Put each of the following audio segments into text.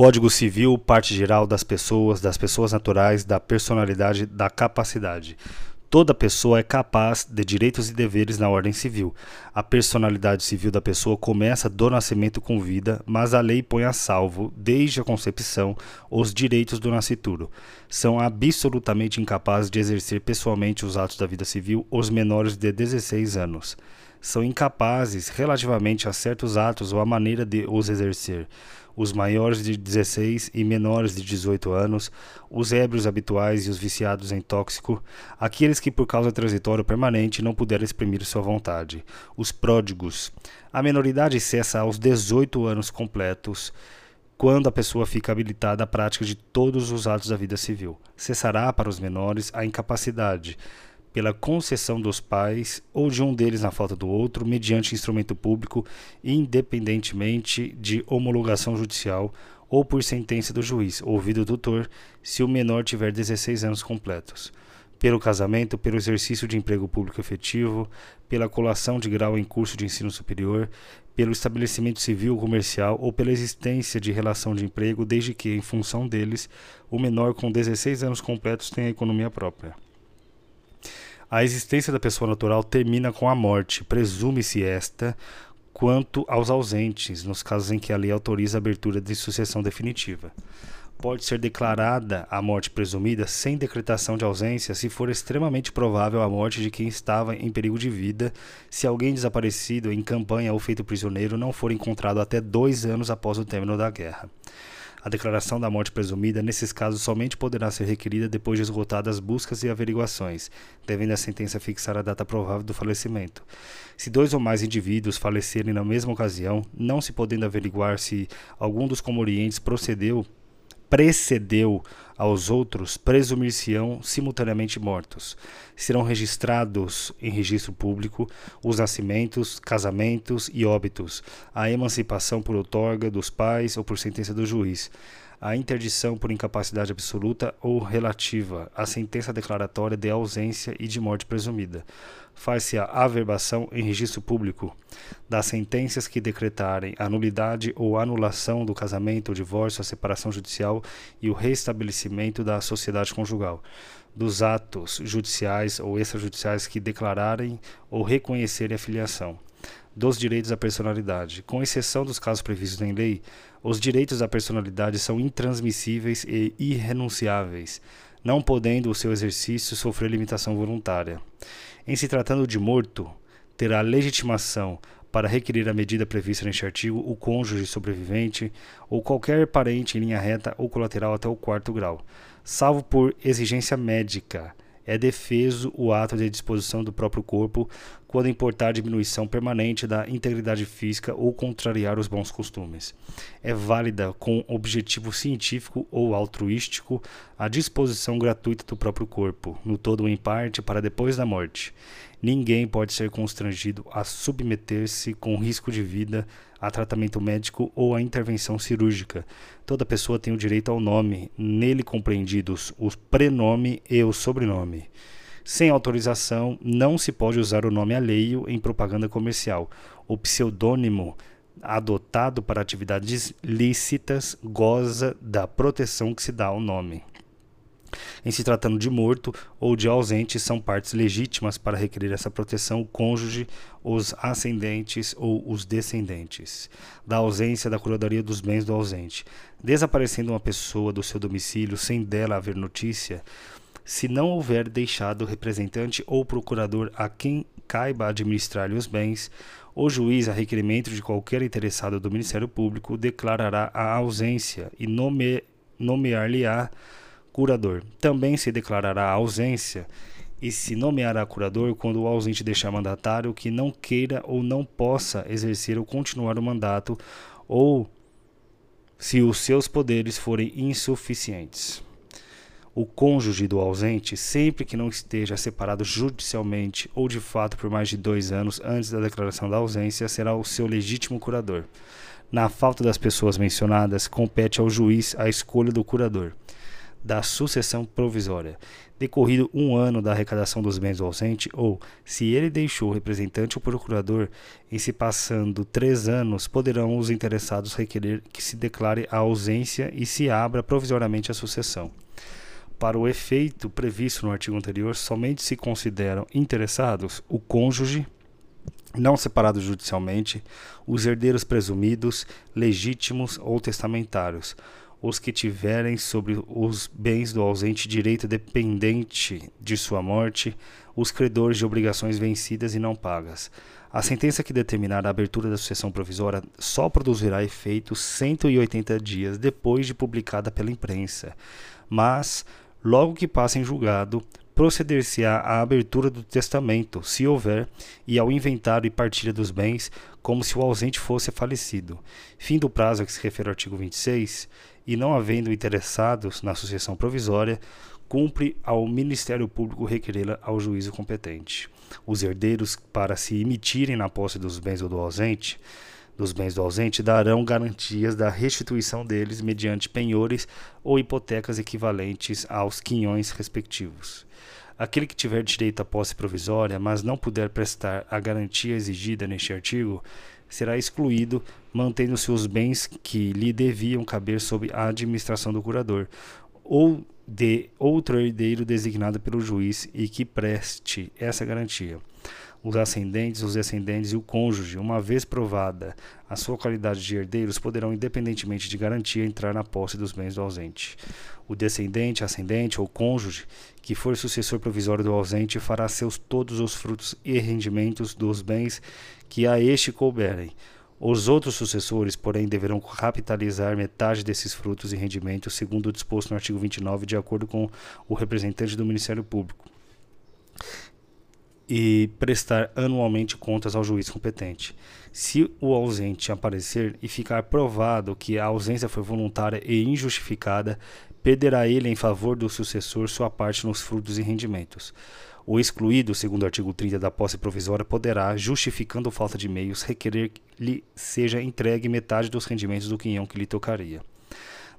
Código Civil, parte geral das pessoas, das pessoas naturais, da personalidade, da capacidade. Toda pessoa é capaz de direitos e deveres na ordem civil. A personalidade civil da pessoa começa do nascimento com vida, mas a lei põe a salvo, desde a concepção, os direitos do nascituro. São absolutamente incapazes de exercer pessoalmente os atos da vida civil os menores de 16 anos. São incapazes, relativamente a certos atos ou a maneira de os exercer os maiores de 16 e menores de 18 anos, os ébrios habituais e os viciados em tóxico, aqueles que por causa transitória permanente não puderam exprimir sua vontade, os pródigos. A menoridade cessa aos 18 anos completos, quando a pessoa fica habilitada à prática de todos os atos da vida civil. Cessará para os menores a incapacidade pela concessão dos pais ou de um deles na falta do outro, mediante instrumento público, independentemente de homologação judicial ou por sentença do juiz, ouvido o tutor, se o menor tiver 16 anos completos. Pelo casamento, pelo exercício de emprego público efetivo, pela colação de grau em curso de ensino superior, pelo estabelecimento civil ou comercial ou pela existência de relação de emprego, desde que, em função deles, o menor com 16 anos completos tenha economia própria. A existência da pessoa natural termina com a morte, presume-se esta, quanto aos ausentes, nos casos em que a lei autoriza a abertura de sucessão definitiva. Pode ser declarada a morte presumida sem decretação de ausência se for extremamente provável a morte de quem estava em perigo de vida, se alguém desaparecido em campanha ou feito prisioneiro não for encontrado até dois anos após o término da guerra. A declaração da morte presumida, nesses casos, somente poderá ser requerida depois de esgotadas buscas e averiguações, devendo a sentença fixar a data provável do falecimento. Se dois ou mais indivíduos falecerem na mesma ocasião, não se podendo averiguar se algum dos comorientes procedeu precedeu aos outros, presumir-se-ão simultaneamente mortos. Serão registrados em registro público os nascimentos, casamentos e óbitos, a emancipação por outorga dos pais ou por sentença do juiz, a interdição por incapacidade absoluta ou relativa, a sentença declaratória de ausência e de morte presumida. Faz-se a averbação em registro público das sentenças que decretarem a nulidade ou anulação do casamento, o divórcio, a separação judicial e o restabelecimento da sociedade conjugal, dos atos judiciais ou extrajudiciais que declararem ou reconhecerem a filiação dos direitos à personalidade. Com exceção dos casos previstos em lei, os direitos à personalidade são intransmissíveis e irrenunciáveis, não podendo o seu exercício sofrer limitação voluntária. Em se tratando de morto, terá legitimação para requerer a medida prevista neste artigo o cônjuge sobrevivente ou qualquer parente em linha reta ou colateral até o quarto grau, salvo por exigência médica é defeso o ato de disposição do próprio corpo quando importar diminuição permanente da integridade física ou contrariar os bons costumes. É válida com objetivo científico ou altruístico a disposição gratuita do próprio corpo, no todo ou em parte, para depois da morte. Ninguém pode ser constrangido a submeter-se com risco de vida a tratamento médico ou a intervenção cirúrgica. Toda pessoa tem o direito ao nome, nele compreendidos o prenome e o sobrenome. Sem autorização, não se pode usar o nome alheio em propaganda comercial. O pseudônimo adotado para atividades lícitas goza da proteção que se dá ao nome. Em se tratando de morto ou de ausente, são partes legítimas para requerer essa proteção o cônjuge, os ascendentes ou os descendentes. Da ausência da curadoria dos bens do ausente. Desaparecendo uma pessoa do seu domicílio sem dela haver notícia, se não houver deixado representante ou procurador a quem caiba administrar-lhe os bens, o juiz, a requerimento de qualquer interessado do Ministério Público, declarará a ausência e nome, nomear-lhe-á curador. Também se declarará ausência e se nomeará curador quando o ausente deixar mandatário que não queira ou não possa exercer ou continuar o mandato ou se os seus poderes forem insuficientes. O cônjuge do ausente, sempre que não esteja separado judicialmente ou de fato por mais de dois anos antes da declaração da ausência, será o seu legítimo curador. Na falta das pessoas mencionadas, compete ao juiz a escolha do curador. Da sucessão provisória, decorrido um ano da arrecadação dos bens do ausente, ou, se ele deixou o representante ou procurador, em se passando três anos, poderão os interessados requerer que se declare a ausência e se abra provisoriamente a sucessão. Para o efeito previsto no artigo anterior, somente se consideram interessados o cônjuge, não separados judicialmente, os herdeiros presumidos, legítimos ou testamentários, os que tiverem sobre os bens do ausente direito dependente de sua morte, os credores de obrigações vencidas e não pagas. A sentença que determinar a abertura da sucessão provisória só produzirá efeito 180 dias depois de publicada pela imprensa, mas, logo que passe em julgado, proceder-se-á à abertura do testamento, se houver, e ao inventário e partilha dos bens, como se o ausente fosse falecido. Fim do prazo a que se refere o artigo 26, e não havendo interessados na sucessão provisória, cumpre ao Ministério Público requerê-la ao juízo competente. Os herdeiros, para se emitirem na posse dos bens do ausente, dos bens do ausente darão garantias da restituição deles mediante penhores ou hipotecas equivalentes aos quinhões respectivos. Aquele que tiver direito à posse provisória, mas não puder prestar a garantia exigida neste artigo, será excluído, mantendo-se os bens que lhe deviam caber sob a administração do curador, ou de outro herdeiro designado pelo juiz e que preste essa garantia os ascendentes, os descendentes e o cônjuge, uma vez provada a sua qualidade de herdeiros, poderão, independentemente de garantia, entrar na posse dos bens do ausente. O descendente, ascendente ou cônjuge que for sucessor provisório do ausente fará seus todos os frutos e rendimentos dos bens que a este couberem. Os outros sucessores, porém, deverão capitalizar metade desses frutos e rendimentos, segundo o disposto no artigo 29, de acordo com o representante do Ministério Público e prestar anualmente contas ao juiz competente. Se o ausente aparecer e ficar provado que a ausência foi voluntária e injustificada, perderá ele em favor do sucessor sua parte nos frutos e rendimentos. O excluído, segundo o artigo 30 da posse provisória, poderá, justificando falta de meios, requerer que lhe seja entregue metade dos rendimentos do quinhão que lhe tocaria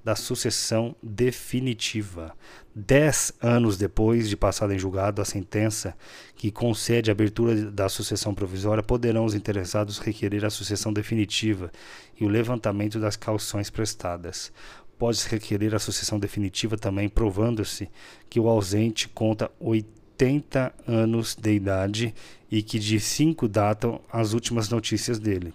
da sucessão definitiva. Dez anos depois de passada em julgado a sentença que concede a abertura da sucessão provisória, poderão os interessados requerer a sucessão definitiva e o levantamento das calções prestadas. Pode-se requerer a sucessão definitiva também, provando-se que o ausente conta 80 anos de idade e que de cinco datam as últimas notícias dele.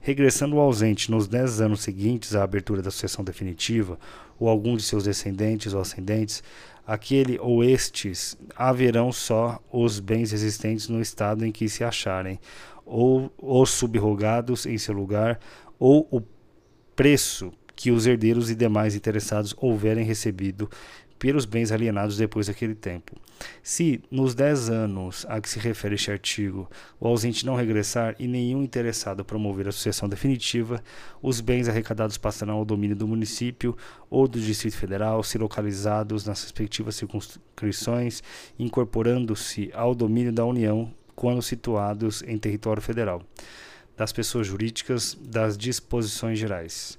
Regressando o ausente nos 10 anos seguintes à abertura da sucessão definitiva, ou algum de seus descendentes ou ascendentes, aquele ou estes haverão só os bens existentes no estado em que se acharem, ou os subrogados em seu lugar, ou o preço que os herdeiros e demais interessados houverem recebido pelos bens alienados depois daquele tempo. Se, nos 10 anos a que se refere este artigo, o ausente não regressar e nenhum interessado promover a sucessão definitiva, os bens arrecadados passarão ao domínio do município ou do Distrito Federal, se localizados nas respectivas circunscrições, incorporando-se ao domínio da União quando situados em território federal. Das pessoas jurídicas, das disposições gerais.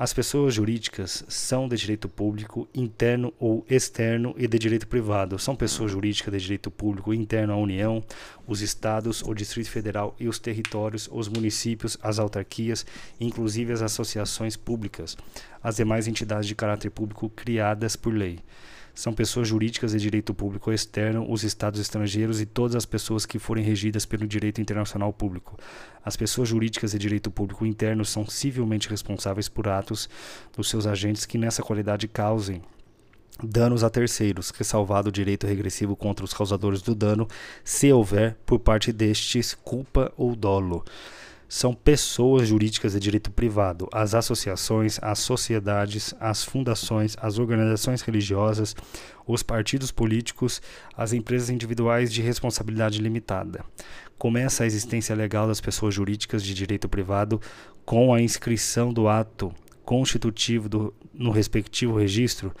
As pessoas jurídicas são de direito público interno ou externo e de direito privado. São pessoas jurídicas de direito público interno à União, os estados, o Distrito Federal e os territórios, os municípios, as autarquias, inclusive as associações públicas, as demais entidades de caráter público criadas por lei são pessoas jurídicas de direito público externo, os estados estrangeiros e todas as pessoas que forem regidas pelo direito internacional público. As pessoas jurídicas de direito público interno são civilmente responsáveis por atos dos seus agentes que nessa qualidade causem danos a terceiros, ressalvado o direito regressivo contra os causadores do dano, se houver por parte destes culpa ou dolo são pessoas jurídicas de direito privado, as associações, as sociedades, as fundações, as organizações religiosas, os partidos políticos, as empresas individuais de responsabilidade limitada. Começa a existência legal das pessoas jurídicas de direito privado com a inscrição do ato constitutivo do, no respectivo registro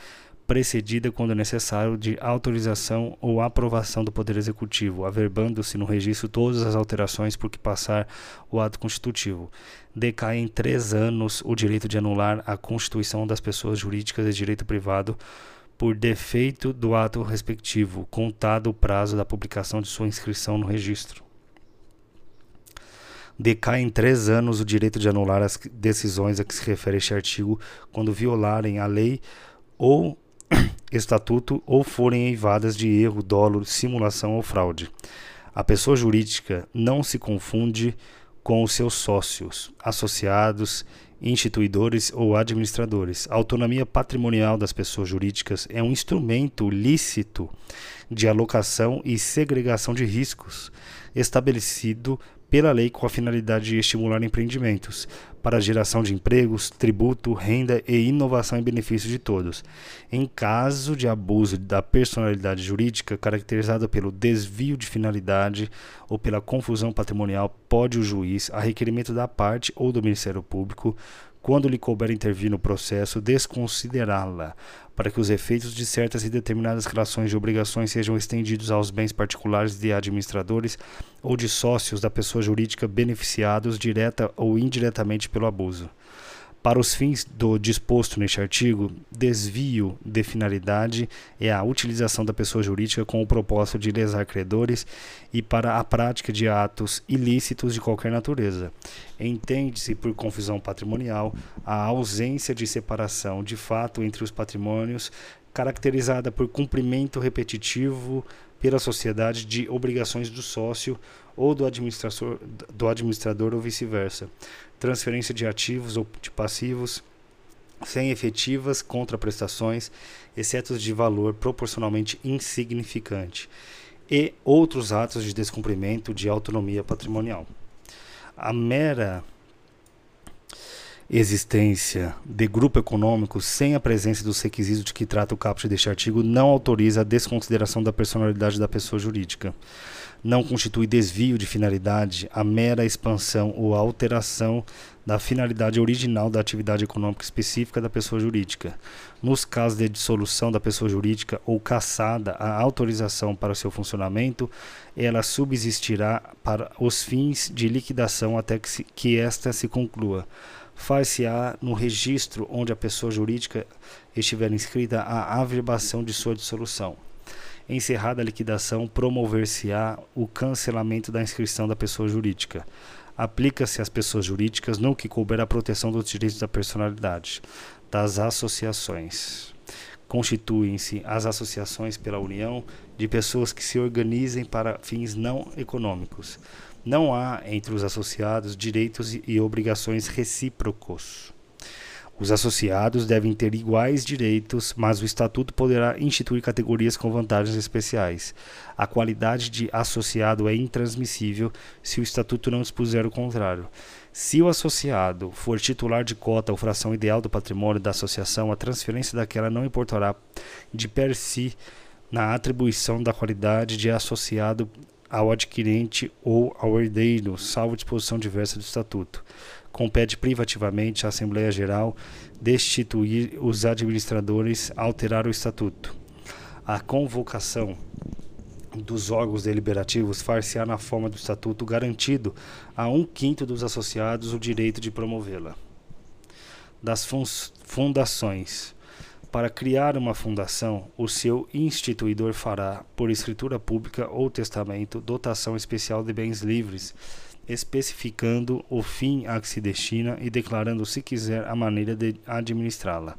precedida, quando necessário, de autorização ou aprovação do Poder Executivo, averbando-se no registro todas as alterações por que passar o ato constitutivo. Decai em três anos o direito de anular a constituição das pessoas jurídicas de direito privado por defeito do ato respectivo, contado o prazo da publicação de sua inscrição no registro. Decai em três anos o direito de anular as decisões a que se refere este artigo quando violarem a lei ou estatuto ou forem eivadas de erro, dolo, simulação ou fraude. A pessoa jurídica não se confunde com os seus sócios, associados, instituidores ou administradores. A autonomia patrimonial das pessoas jurídicas é um instrumento lícito de alocação e segregação de riscos, estabelecido pela lei com a finalidade de estimular empreendimentos para a geração de empregos, tributo, renda e inovação em benefício de todos. Em caso de abuso da personalidade jurídica caracterizada pelo desvio de finalidade ou pela confusão patrimonial, pode o juiz, a requerimento da parte ou do Ministério Público, quando lhe couber intervir no processo, desconsiderá-la, para que os efeitos de certas e determinadas relações de obrigações sejam estendidos aos bens particulares de administradores ou de sócios da pessoa jurídica beneficiados direta ou indiretamente pelo abuso. Para os fins do disposto neste artigo, desvio de finalidade é a utilização da pessoa jurídica com o propósito de lesar credores e para a prática de atos ilícitos de qualquer natureza. Entende-se por confusão patrimonial a ausência de separação de fato entre os patrimônios, caracterizada por cumprimento repetitivo pela sociedade de obrigações do sócio ou do administrador, do administrador ou vice-versa, transferência de ativos ou de passivos sem efetivas contraprestações, exceto de valor proporcionalmente insignificante, e outros atos de descumprimento de autonomia patrimonial. A mera existência de grupo econômico sem a presença dos requisitos de que trata o caput deste artigo não autoriza a desconsideração da personalidade da pessoa jurídica. Não constitui desvio de finalidade a mera expansão ou alteração da finalidade original da atividade econômica específica da pessoa jurídica. Nos casos de dissolução da pessoa jurídica ou cassada a autorização para seu funcionamento, ela subsistirá para os fins de liquidação até que, se, que esta se conclua far-se-á no registro onde a pessoa jurídica estiver inscrita a averbação de sua dissolução. Encerrada a liquidação, promover-se-á o cancelamento da inscrição da pessoa jurídica. Aplica-se às pessoas jurídicas no que couber a proteção dos direitos da personalidade, das associações. Constituem-se as associações pela União de pessoas que se organizem para fins não econômicos não há entre os associados direitos e obrigações recíprocos. Os associados devem ter iguais direitos, mas o estatuto poderá instituir categorias com vantagens especiais. A qualidade de associado é intransmissível se o estatuto não dispuser o contrário. Se o associado for titular de cota ou fração ideal do patrimônio da associação, a transferência daquela não importará de per si na atribuição da qualidade de associado ao adquirente ou ao herdeiro, salvo disposição diversa do Estatuto. Compete privativamente à Assembleia Geral destituir os administradores, alterar o Estatuto. A convocação dos órgãos deliberativos far-se-á na forma do Estatuto, garantido a um quinto dos associados o direito de promovê-la. Das fundações. Para criar uma fundação, o seu instituidor fará, por escritura pública ou testamento, dotação especial de bens livres, especificando o fim a que se destina e declarando, se quiser, a maneira de administrá-la.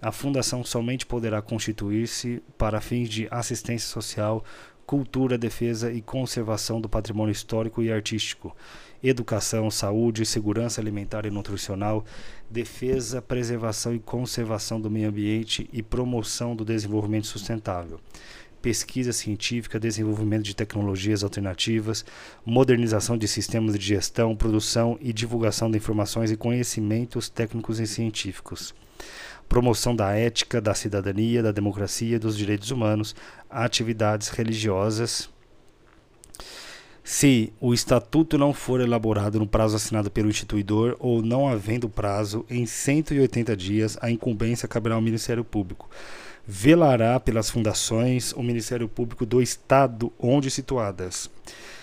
A fundação somente poderá constituir-se para fins de assistência social, cultura, defesa e conservação do patrimônio histórico e artístico educação, saúde, segurança alimentar e nutricional, defesa, preservação e conservação do meio ambiente e promoção do desenvolvimento sustentável pesquisa científica, desenvolvimento de tecnologias alternativas, modernização de sistemas de gestão, produção e divulgação de informações e conhecimentos técnicos e científicos, promoção da ética, da cidadania, da democracia dos direitos humanos, atividades religiosas, se o estatuto não for elaborado no prazo assinado pelo instituidor ou não havendo prazo, em 180 dias a incumbência caberá ao Ministério Público. Velará pelas fundações o Ministério Público do Estado onde situadas.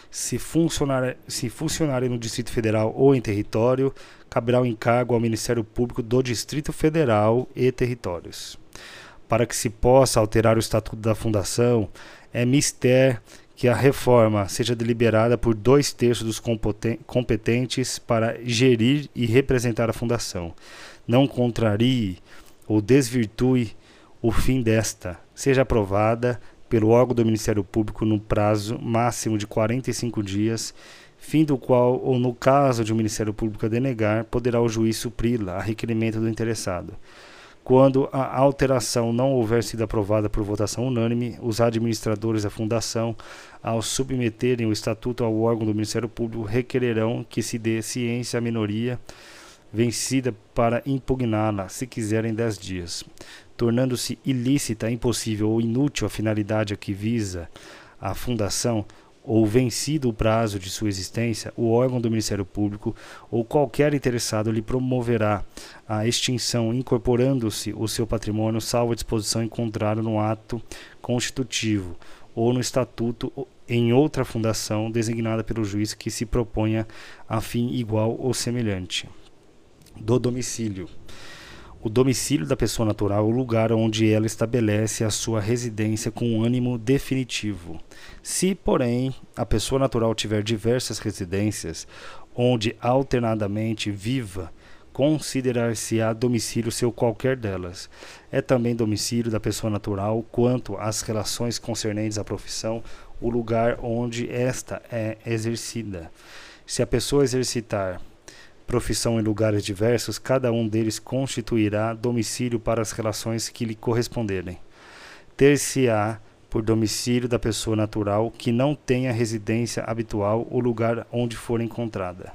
Se, funcionar, se funcionarem no Distrito Federal ou em território, caberá o encargo ao Ministério Público do Distrito Federal e territórios. para que se possa alterar o estatuto da fundação, é mister que a reforma seja deliberada por dois terços dos competentes para gerir e representar a fundação. Não contrarie ou desvirtue o fim desta, seja aprovada pelo órgão do Ministério Público no prazo máximo de 45 dias, fim do qual, ou no caso de o Ministério Público a denegar, poderá o juiz supri-la a requerimento do interessado. Quando a alteração não houver sido aprovada por votação unânime, os administradores da fundação, ao submeterem o estatuto ao órgão do Ministério Público, requererão que se dê ciência à minoria vencida para impugná-la, se quiserem dez dias, tornando-se ilícita, impossível ou inútil a finalidade a que visa a fundação, ou vencido o prazo de sua existência, o órgão do Ministério Público ou qualquer interessado lhe promoverá a extinção, incorporando-se o seu patrimônio, salvo a disposição encontrada no ato constitutivo ou no estatuto em outra fundação designada pelo juiz que se proponha a fim igual ou semelhante. Do domicílio. O domicílio da pessoa natural é o lugar onde ela estabelece a sua residência com ânimo definitivo. Se, porém, a pessoa natural tiver diversas residências, onde alternadamente viva, considerar-se-á domicílio seu qualquer delas. É também domicílio da pessoa natural, quanto às relações concernentes à profissão, o lugar onde esta é exercida. Se a pessoa exercitar profissão em lugares diversos, cada um deles constituirá domicílio para as relações que lhe corresponderem. Ter-se-á por domicílio da pessoa natural que não tenha residência habitual ou lugar onde for encontrada.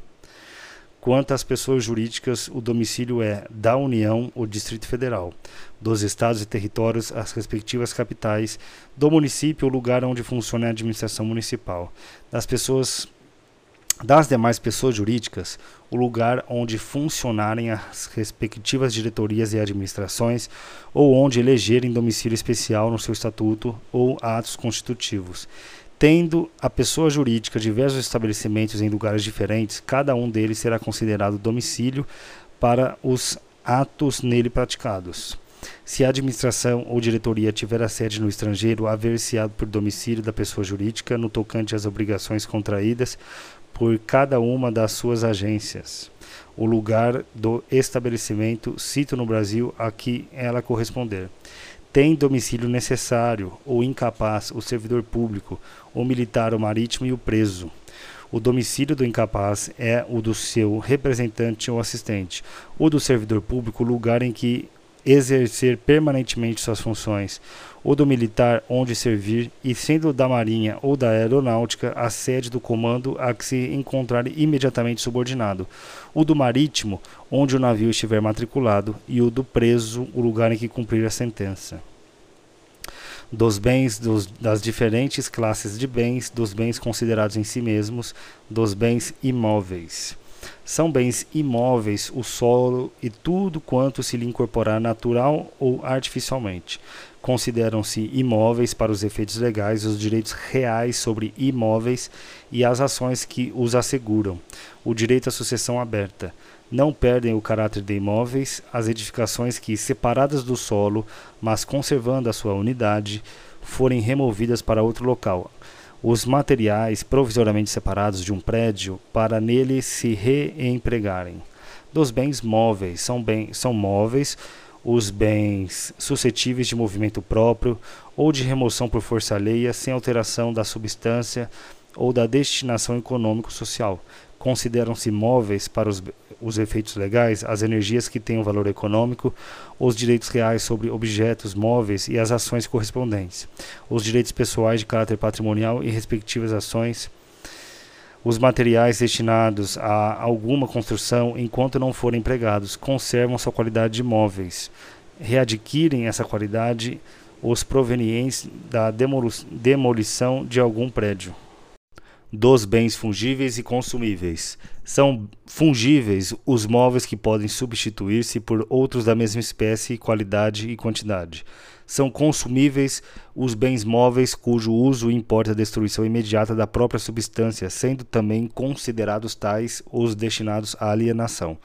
Quanto às pessoas jurídicas, o domicílio é da União ou Distrito Federal, dos estados e territórios, as respectivas capitais, do município ou lugar onde funciona a administração municipal, das pessoas das demais pessoas jurídicas, o lugar onde funcionarem as respectivas diretorias e administrações ou onde elegerem domicílio especial no seu estatuto ou atos constitutivos. Tendo a pessoa jurídica diversos estabelecimentos em lugares diferentes, cada um deles será considerado domicílio para os atos nele praticados. Se a administração ou diretoria tiver a sede no estrangeiro, haver-se-á por domicílio da pessoa jurídica no tocante às obrigações contraídas por cada uma das suas agências. O lugar do estabelecimento cito no Brasil a que ela corresponder. Tem domicílio necessário ou incapaz o servidor público, o militar, o marítimo e o preso. O domicílio do incapaz é o do seu representante ou assistente. O do servidor público, lugar em que exercer permanentemente suas funções, ou do militar onde servir, e sendo da Marinha ou da Aeronáutica a sede do comando a que se encontrar imediatamente subordinado, o do marítimo onde o navio estiver matriculado, e o do preso, o lugar em que cumprir a sentença. Dos bens dos, das diferentes classes de bens, dos bens considerados em si mesmos, dos bens imóveis são bens imóveis o solo e tudo quanto se lhe incorporar natural ou artificialmente. Consideram-se imóveis para os efeitos legais os direitos reais sobre imóveis e as ações que os asseguram. O direito à sucessão aberta. Não perdem o caráter de imóveis as edificações que, separadas do solo, mas conservando a sua unidade, forem removidas para outro local, os materiais provisoriamente separados de um prédio para nele se reempregarem. Dos bens móveis, são, bem, são móveis os bens suscetíveis de movimento próprio ou de remoção por força alheia sem alteração da substância ou da destinação econômico-social. Consideram-se móveis para os, os efeitos legais as energias que têm um valor econômico, os direitos reais sobre objetos móveis e as ações correspondentes, os direitos pessoais de caráter patrimonial e respectivas ações, os materiais destinados a alguma construção, enquanto não forem empregados, conservam sua qualidade de móveis. Readquirem essa qualidade os provenientes da demolição de algum prédio dos bens fungíveis e consumíveis. São fungíveis os móveis que podem substituir-se por outros da mesma espécie, qualidade e quantidade. São consumíveis os bens móveis cujo uso importa a destruição imediata da própria substância, sendo também considerados tais os destinados à alienação.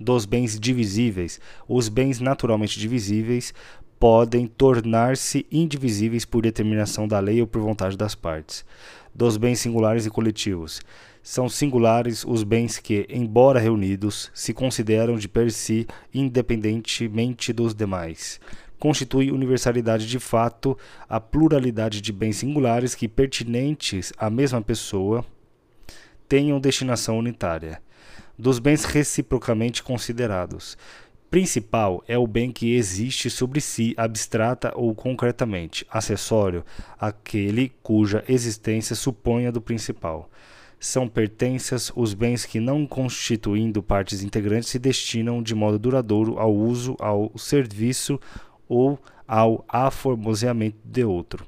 Dos bens divisíveis, os bens naturalmente divisíveis podem tornar-se indivisíveis por determinação da lei ou por vontade das partes. Dos bens singulares e coletivos. São singulares os bens que, embora reunidos, se consideram de per si independentemente dos demais. Constitui universalidade de fato a pluralidade de bens singulares que, pertinentes à mesma pessoa, tenham destinação unitária. Dos bens reciprocamente considerados Principal é o bem que existe sobre si, abstrata ou concretamente. Acessório, aquele cuja existência suponha do principal. São pertenças os bens que, não constituindo partes integrantes, se destinam de modo duradouro ao uso, ao serviço ou ao aformoseamento de outro.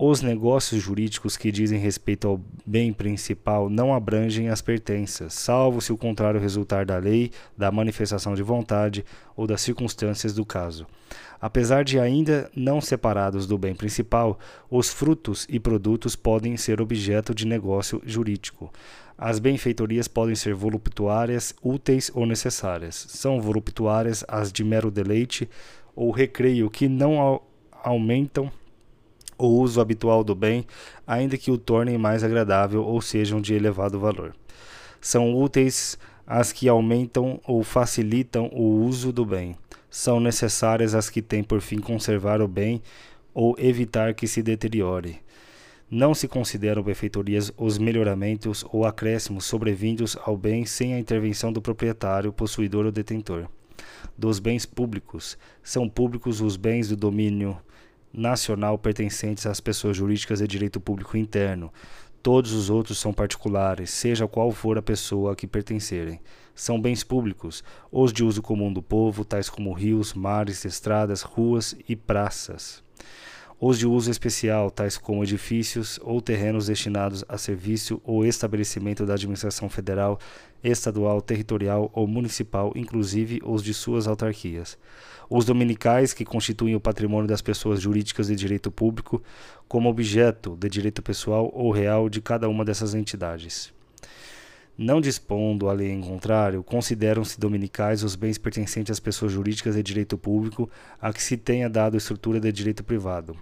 Os negócios jurídicos que dizem respeito ao bem principal não abrangem as pertenças, salvo se o contrário resultar da lei, da manifestação de vontade ou das circunstâncias do caso. Apesar de ainda não separados do bem principal, os frutos e produtos podem ser objeto de negócio jurídico. As benfeitorias podem ser voluptuárias, úteis ou necessárias. São voluptuárias as de mero deleite ou recreio que não aumentam o uso habitual do bem, ainda que o tornem mais agradável ou sejam de elevado valor. São úteis as que aumentam ou facilitam o uso do bem. São necessárias as que têm por fim conservar o bem ou evitar que se deteriore. Não se consideram benfeitorias os melhoramentos ou acréscimos sobrevindos ao bem sem a intervenção do proprietário, possuidor ou detentor. Dos bens públicos, são públicos os bens do domínio nacional pertencentes às pessoas jurídicas de direito público interno. Todos os outros são particulares, seja qual for a pessoa a que pertencerem. São bens públicos, os de uso comum do povo, tais como rios, mares, estradas, ruas e praças os de uso especial, tais como edifícios ou terrenos destinados a serviço ou estabelecimento da administração federal, estadual, territorial ou municipal, inclusive os de suas autarquias. Os dominicais, que constituem o patrimônio das pessoas jurídicas de direito público, como objeto de direito pessoal ou real de cada uma dessas entidades. Não dispondo a lei em contrário, consideram-se dominicais os bens pertencentes às pessoas jurídicas de direito público a que se tenha dado estrutura de direito privado.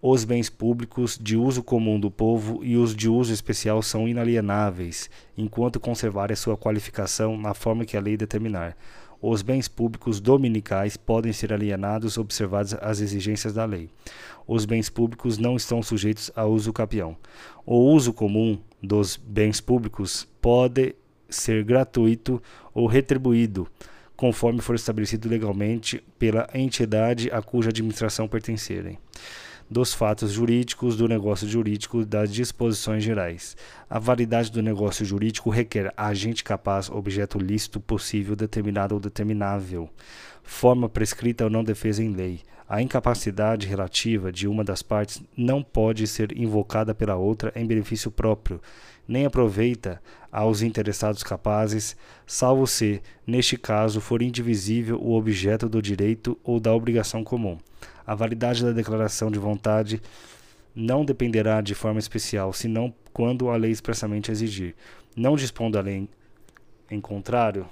Os bens públicos de uso comum do povo e os de uso especial são inalienáveis, enquanto conservarem sua qualificação na forma que a lei determinar. Os bens públicos dominicais podem ser alienados observadas as exigências da lei. Os bens públicos não estão sujeitos a uso capião. O uso comum dos bens públicos pode ser gratuito ou retribuído, conforme for estabelecido legalmente pela entidade a cuja administração pertencerem dos fatos jurídicos, do negócio jurídico, das disposições gerais. A validade do negócio jurídico requer agente capaz, objeto lícito, possível, determinado ou determinável, forma prescrita ou não defesa em lei. A incapacidade relativa de uma das partes não pode ser invocada pela outra em benefício próprio, nem aproveita aos interessados capazes, salvo se, neste caso, for indivisível o objeto do direito ou da obrigação comum. A validade da declaração de vontade não dependerá de forma especial, senão quando a lei expressamente exigir. Não dispondo a lei em contrário,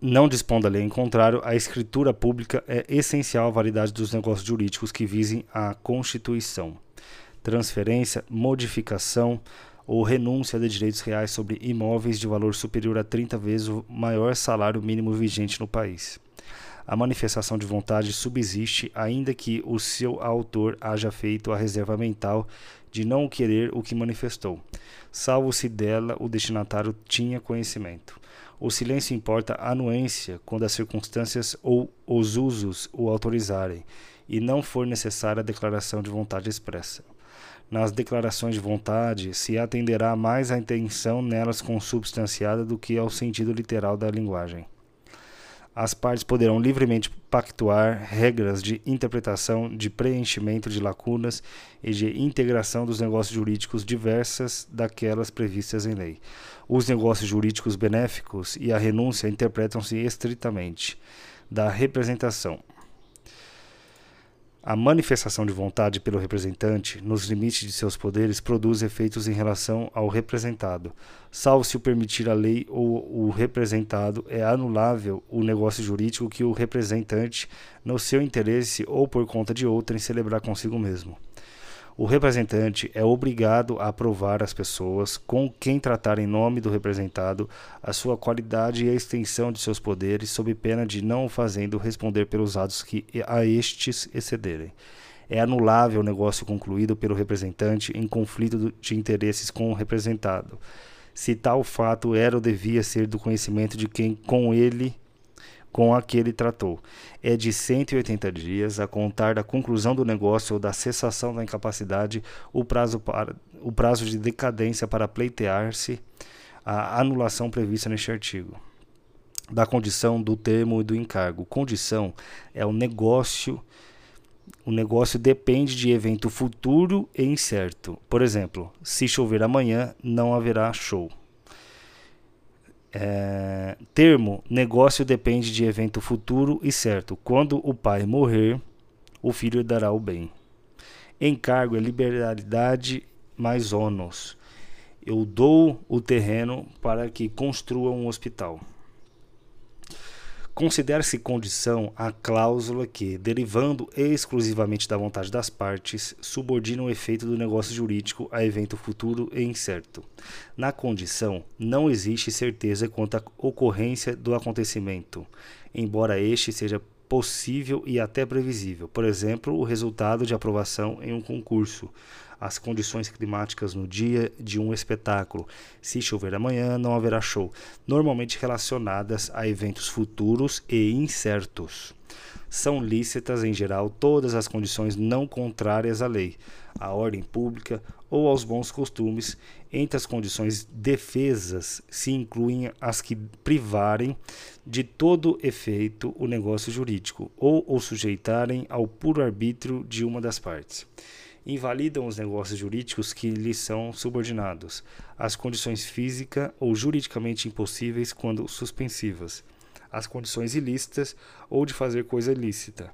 não dispondo a lei em contrário, a escritura pública é essencial à validade dos negócios jurídicos que visem a Constituição transferência, modificação ou renúncia de direitos reais sobre imóveis de valor superior a 30 vezes o maior salário mínimo vigente no país. A manifestação de vontade subsiste ainda que o seu autor haja feito a reserva mental de não querer o que manifestou, salvo se dela o destinatário tinha conhecimento. O silêncio importa a anuência quando as circunstâncias ou os usos o autorizarem, e não for necessária a declaração de vontade expressa nas declarações de vontade se atenderá mais à intenção nelas consubstanciada do que ao sentido literal da linguagem. As partes poderão livremente pactuar regras de interpretação, de preenchimento de lacunas e de integração dos negócios jurídicos diversas daquelas previstas em lei. Os negócios jurídicos benéficos e a renúncia interpretam-se estritamente da representação A manifestação de vontade pelo representante, nos limites de seus poderes, produz efeitos em relação ao representado. Salvo se o permitir a lei ou o representado, é anulável o negócio jurídico que o representante, no seu interesse ou por conta de outrem, celebrar consigo mesmo. O representante é obrigado a aprovar às pessoas com quem tratar em nome do representado a sua qualidade e a extensão de seus poderes, sob pena de não o fazendo responder pelos atos que a estes excederem. É anulável o negócio concluído pelo representante em conflito de interesses com o representado, se tal fato era ou devia ser do conhecimento de quem com ele com a que ele tratou. É de 180 dias, a contar da conclusão do negócio ou da cessação da incapacidade, o prazo, para, o prazo de decadência para pleitear-se a anulação prevista neste artigo. Da condição do termo e do encargo. Condição é o negócio. O negócio depende de evento futuro e incerto. Por exemplo, se chover amanhã, não haverá show. É, termo: negócio depende de evento futuro e certo. Quando o pai morrer, o filho dará o bem. Encargo é liberalidade mais ônus. Eu dou o terreno para que construa um hospital. Considera-se condição a cláusula que, derivando exclusivamente da vontade das partes, subordina o efeito do negócio jurídico a evento futuro e incerto. Na condição, não existe certeza quanto à ocorrência do acontecimento, embora este seja possível e até previsível. Por exemplo, o resultado de aprovação em um concurso as condições climáticas no dia de um espetáculo. Se chover amanhã, não haverá show, normalmente relacionadas a eventos futuros e incertos. São lícitas, em geral, todas as condições não contrárias à lei, à ordem pública ou aos bons costumes. Entre as condições defesas se incluem as que privarem de todo efeito o negócio jurídico ou o sujeitarem ao puro arbítrio de uma das partes invalidam os negócios jurídicos que lhes são subordinados, as condições física ou juridicamente impossíveis quando suspensivas, as condições ilícitas ou de fazer coisa ilícita,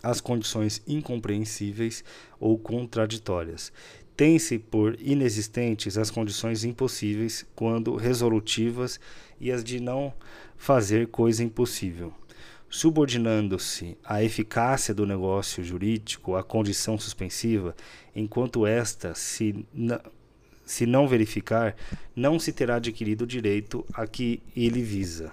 as condições incompreensíveis ou contraditórias. Tem-se por inexistentes as condições impossíveis quando resolutivas e as de não fazer coisa impossível subordinando-se a eficácia do negócio jurídico à condição suspensiva, enquanto esta se, se não verificar, não se terá adquirido o direito a que ele visa.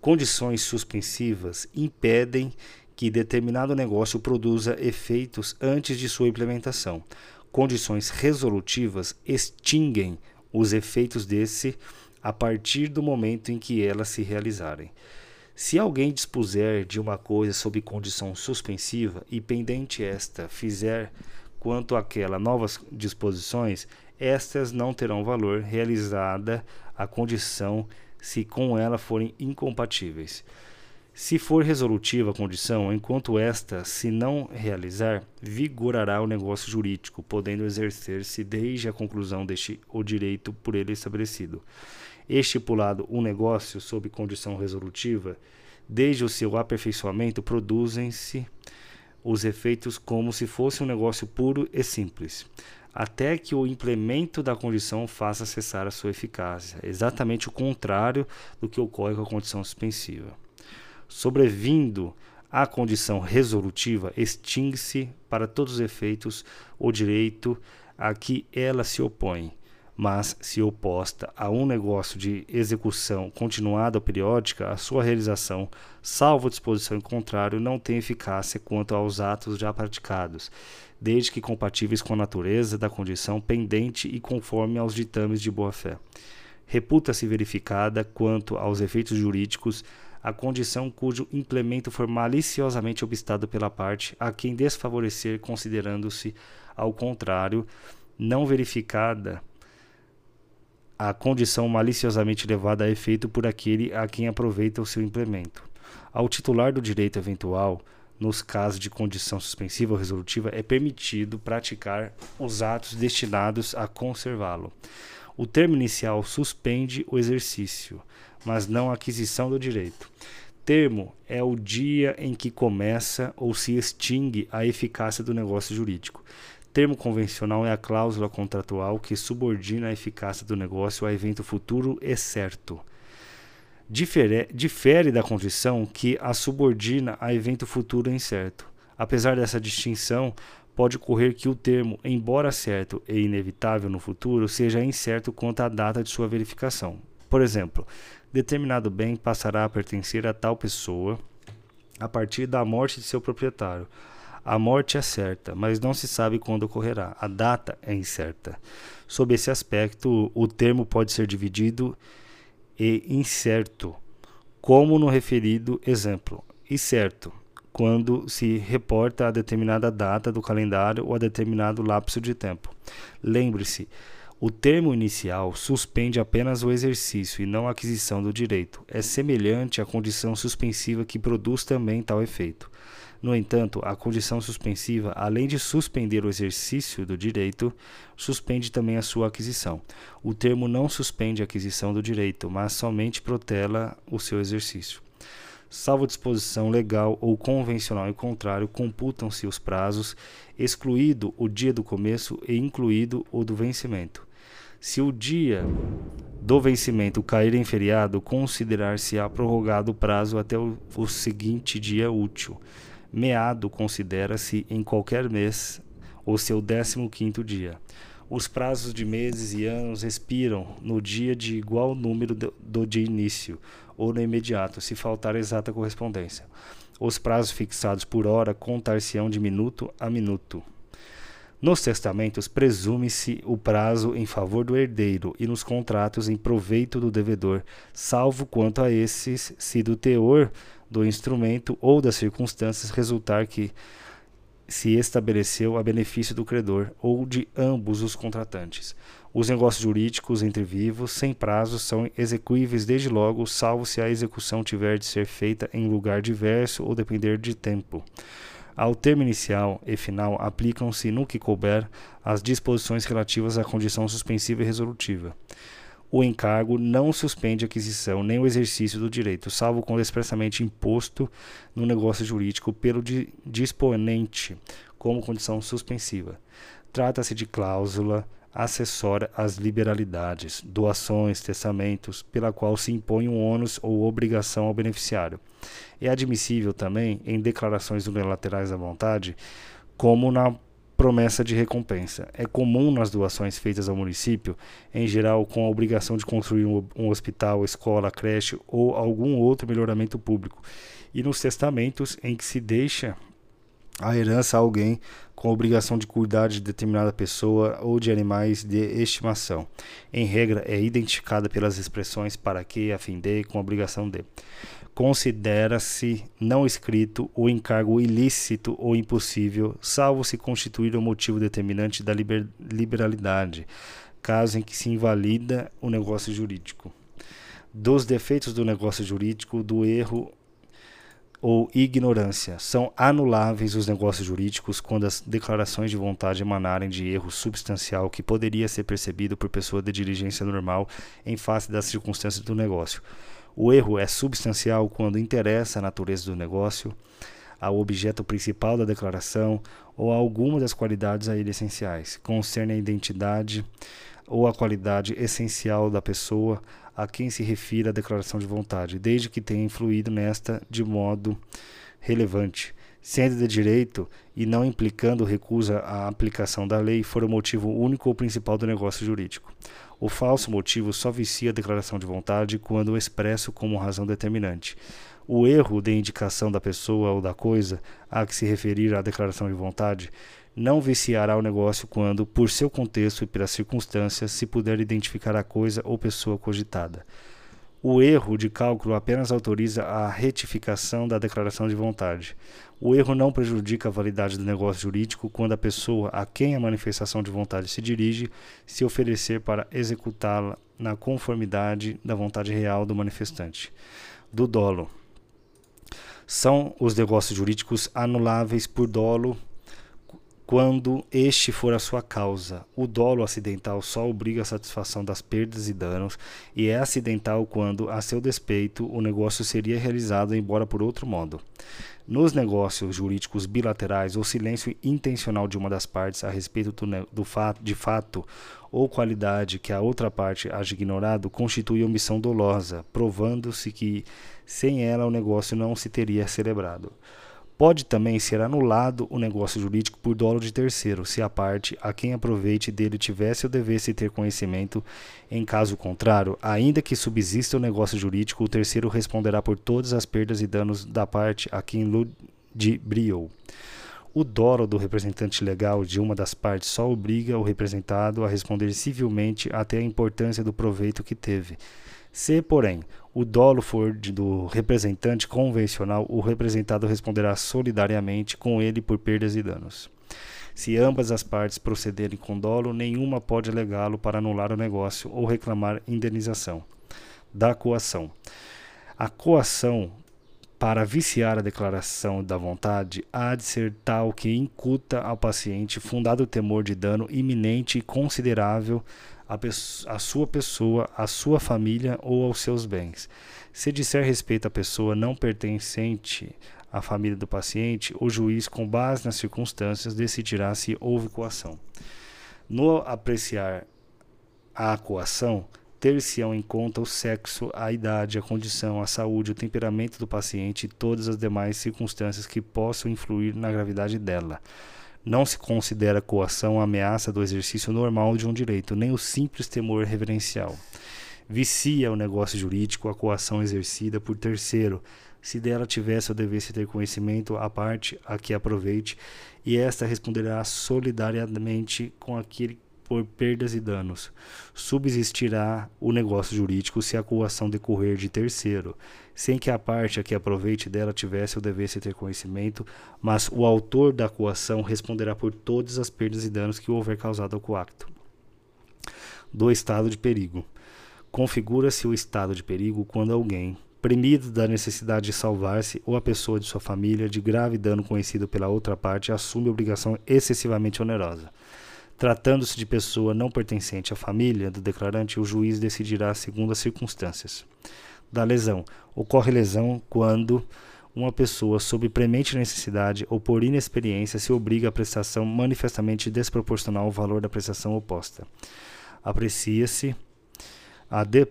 Condições suspensivas impedem que determinado negócio produza efeitos antes de sua implementação. Condições resolutivas extinguem os efeitos desse a partir do momento em que elas se realizarem. Se alguém dispuser de uma coisa sob condição suspensiva e pendente esta fizer quanto àquela novas disposições, estas não terão valor realizada a condição se com ela forem incompatíveis. Se for resolutiva a condição, enquanto esta se não realizar, vigorará o negócio jurídico, podendo exercer-se desde a conclusão deste o direito por ele estabelecido estipulado um negócio sob condição resolutiva, desde o seu aperfeiçoamento produzem-se os efeitos como se fosse um negócio puro e simples, até que o implemento da condição faça cessar a sua eficácia, exatamente o contrário do que ocorre com a condição suspensiva. Sobrevindo a condição resolutiva, extingue-se para todos os efeitos o direito a que ela se opõe mas se oposta a um negócio de execução continuada ou periódica, a sua realização, salvo disposição em contrário, não tem eficácia quanto aos atos já praticados, desde que compatíveis com a natureza da condição pendente e conforme aos ditames de boa-fé. Reputa-se verificada quanto aos efeitos jurídicos a condição cujo implemento for maliciosamente obstado pela parte a quem desfavorecer, considerando-se, ao contrário, não verificada a condição maliciosamente levada a efeito por aquele a quem aproveita o seu implemento. Ao titular do direito eventual, nos casos de condição suspensiva ou resolutiva, é permitido praticar os atos destinados a conservá-lo. O termo inicial suspende o exercício, mas não a aquisição do direito. termo é o dia em que começa ou se extingue a eficácia do negócio jurídico. Termo convencional é a cláusula contratual que subordina a eficácia do negócio a evento futuro e certo. Difere, difere da condição que a subordina a evento futuro incerto. Apesar dessa distinção, pode ocorrer que o termo, embora certo e inevitável no futuro, seja incerto quanto à data de sua verificação. Por exemplo, determinado bem passará a pertencer a tal pessoa a partir da morte de seu proprietário. A morte é certa, mas não se sabe quando ocorrerá. A data é incerta. Sob esse aspecto, o termo pode ser dividido e incerto, como no referido exemplo. E certo, quando se reporta a determinada data do calendário ou a determinado lapso de tempo. Lembre-se, o termo inicial suspende apenas o exercício e não a aquisição do direito. É semelhante à condição suspensiva que produz também tal efeito. No entanto, a condição suspensiva, além de suspender o exercício do direito, suspende também a sua aquisição. O termo não suspende a aquisição do direito, mas somente protela o seu exercício. Salvo disposição legal ou convencional em contrário, computam-se os prazos, excluído o dia do começo e incluído o do vencimento. Se o dia do vencimento cair em feriado, considerar-se-á prorrogado o prazo até o, o seguinte dia útil. Meado considera-se em qualquer mês o seu 15º dia. Os prazos de meses e anos expiram no dia de igual número do, de início ou no imediato, se faltar exata correspondência. Os prazos fixados por hora contar-se-ão de minuto a minuto. Nos testamentos, presume-se o prazo em favor do herdeiro e nos contratos em proveito do devedor, salvo quanto a esses, se do teor do instrumento ou das circunstâncias resultar que se estabeleceu a benefício do credor ou de ambos os contratantes. Os negócios jurídicos entre vivos, sem prazo, são execuíveis desde logo, salvo se a execução tiver de ser feita em lugar diverso ou depender de tempo. Ao termo inicial e final, aplicam-se, no que couber, as disposições relativas à condição suspensiva e resolutiva. O encargo não suspende a aquisição nem o exercício do direito, salvo quando expressamente imposto no negócio jurídico pelo disponente como condição suspensiva. Trata-se de cláusula acessória às liberalidades, doações, testamentos, pela qual se impõe um ônus ou obrigação ao beneficiário. É admissível também em declarações unilaterais à vontade, como na promessa de recompensa. É comum nas doações feitas ao município, em geral com a obrigação de construir um, hospital, escola, creche ou algum outro melhoramento público, e nos testamentos em que se deixa a herança a alguém com a obrigação de cuidar de determinada pessoa ou de animais de estimação. Em regra, é identificada pelas expressões para que, a fim de, com a obrigação de. Considera-se não escrito o encargo ilícito ou impossível, salvo se constituir o motivo determinante da liber liberalidade, caso em que se invalida o negócio jurídico. Dos defeitos do negócio jurídico, do erro ou ignorância. São anuláveis os negócios jurídicos quando as declarações de vontade emanarem de erro substancial que poderia ser percebido por pessoa de diligência normal em face das circunstâncias do negócio. O erro é substancial quando interessa a natureza do negócio, ao objeto principal da declaração ou a alguma das qualidades a ele essenciais, concerne a identidade ou a qualidade essencial da pessoa, a quem se refere a declaração de vontade, desde que tenha influído nesta de modo relevante, sendo de direito e não implicando recusa à aplicação da lei, for o motivo único ou principal do negócio jurídico. O falso motivo só vicia a declaração de vontade quando expresso como razão determinante. O erro de indicação da pessoa ou da coisa a que se referir à declaração de vontade não viciará o negócio quando, por seu contexto e pelas circunstâncias, se puder identificar a coisa ou pessoa cogitada. O erro de cálculo apenas autoriza a retificação da declaração de vontade. O erro não prejudica a validade do negócio jurídico quando a pessoa a quem a manifestação de vontade se dirige se oferecer para executá-la na conformidade da vontade real do manifestante. Do dolo. São os negócios jurídicos anuláveis por dolo quando este for a sua causa. O dolo acidental só obriga a satisfação das perdas e danos, e é acidental quando, a seu despeito, o negócio seria realizado, embora por outro modo. Nos negócios jurídicos bilaterais, o silêncio intencional de uma das partes a respeito do, do fato, de fato ou qualidade que a outra parte haja ignorado constitui omissão dolosa, provando-se que sem ela o negócio não se teria celebrado. Pode também ser anulado o negócio jurídico por dolo de terceiro, se a parte a quem aproveite dele tivesse ou devesse ter conhecimento. Em caso contrário, ainda que subsista o negócio jurídico, o terceiro responderá por todas as perdas e danos da parte a quem ludibriou. O dolo do representante legal de uma das partes só obriga o representado a responder civilmente até a importância do proveito que teve. Se, porém, o dolo for de, do representante convencional, o representado responderá solidariamente com ele por perdas e danos. Se ambas as partes procederem com dolo, nenhuma pode alegá-lo para anular o negócio ou reclamar indenização. Da coação. A coação para viciar a declaração da vontade há de ser tal que incuta ao paciente fundado temor de dano iminente e considerável a sua pessoa, a sua família ou aos seus bens. Se disser respeito à pessoa não pertencente à família do paciente, o juiz, com base nas circunstâncias, decidirá se houve coação. No apreciar a coação, ter-se-ão em conta o sexo, a idade, a condição, a saúde, o temperamento do paciente e todas as demais circunstâncias que possam influir na gravidade dela. Não se considera coação a ameaça do exercício normal de um direito, nem o simples temor reverencial. Vicia o negócio jurídico a coação exercida por terceiro, se dela tivesse ou devesse ter conhecimento a parte a que aproveite, e esta responderá solidariamente com aquele por perdas e danos. Subsistirá o negócio jurídico se a coação decorrer de terceiro, sem que a parte a que aproveite dela tivesse ou devesse ter conhecimento, mas o autor da coação responderá por todas as perdas e danos que houver causado ao coacto. Do estado de perigo. Configura-se o estado de perigo quando alguém, premido da necessidade de salvar-se ou a pessoa de sua família de grave dano conhecido pela outra parte, assume obrigação excessivamente onerosa. Tratando-se de pessoa não pertencente à família do declarante, o juiz decidirá segundo as circunstâncias da lesão. Ocorre lesão quando uma pessoa, sob premente necessidade ou por inexperiência, se obriga à prestação manifestamente desproporcional ao valor da prestação oposta. Aprecia-se a de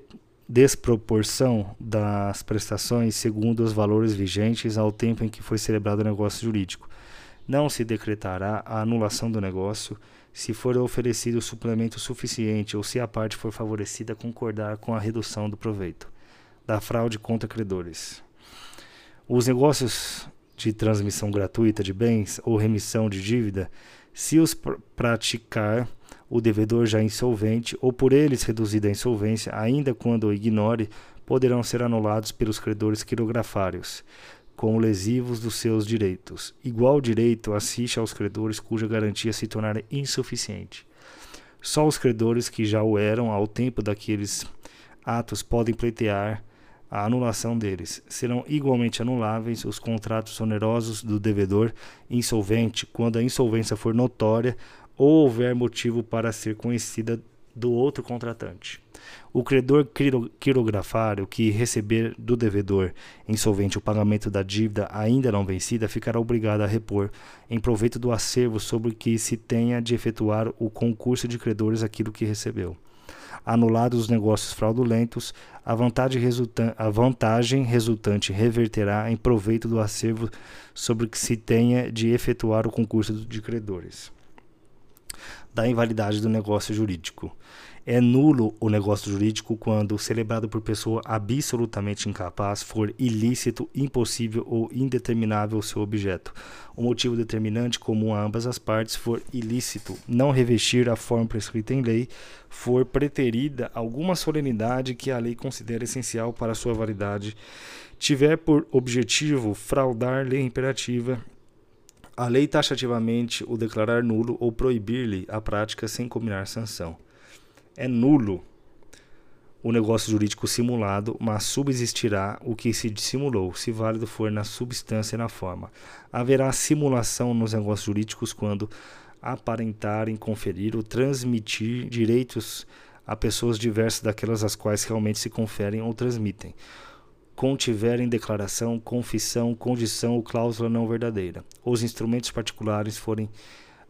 desproporção das prestações segundo os valores vigentes ao tempo em que foi celebrado o negócio jurídico. Não se decretará a anulação do negócio se for oferecido suplemento suficiente ou se a parte for favorecida concordar com a redução do proveito da fraude contra credores. Os negócios de transmissão gratuita de bens ou remissão de dívida, se os pr praticar o devedor já insolvente ou por eles reduzida a insolvência, ainda quando o ignore, poderão ser anulados pelos credores quirografários, como lesivos dos seus direitos. Igual direito assiste aos credores cuja garantia se tornar insuficiente. Só os credores que já o eram ao tempo daqueles atos podem pleitear a anulação deles. Serão igualmente anuláveis os contratos onerosos do devedor insolvente quando a insolvência for notória ou houver motivo para ser conhecida do outro contratante. O credor quirografário que receber do devedor insolvente o pagamento da dívida ainda não vencida ficará obrigado a repor, em proveito do acervo sobre que se tenha de efetuar o concurso de credores aquilo que recebeu. Anulados os negócios fraudulentos, a vantagem, resulta a vantagem resultante reverterá em proveito do acervo sobre que se tenha de efetuar o concurso de credores. Da invalidade do negócio jurídico. É nulo o negócio jurídico quando, celebrado por pessoa absolutamente incapaz, for ilícito, impossível ou indeterminável seu objeto. O motivo determinante comum a ambas as partes for ilícito, não revestir a forma prescrita em lei, for preterida alguma solenidade que a lei considera essencial para sua validade, tiver por objetivo fraudar lei imperativa, a lei taxativamente o declarar nulo ou proibir-lhe a prática sem combinar sanção é nulo o negócio jurídico simulado, mas subsistirá o que se dissimulou, se válido for na substância e na forma. Haverá simulação nos negócios jurídicos quando aparentarem conferir ou transmitir direitos a pessoas diversas daquelas às quais realmente se conferem ou transmitem, contiverem declaração, confissão, condição ou cláusula não verdadeira, os instrumentos particulares forem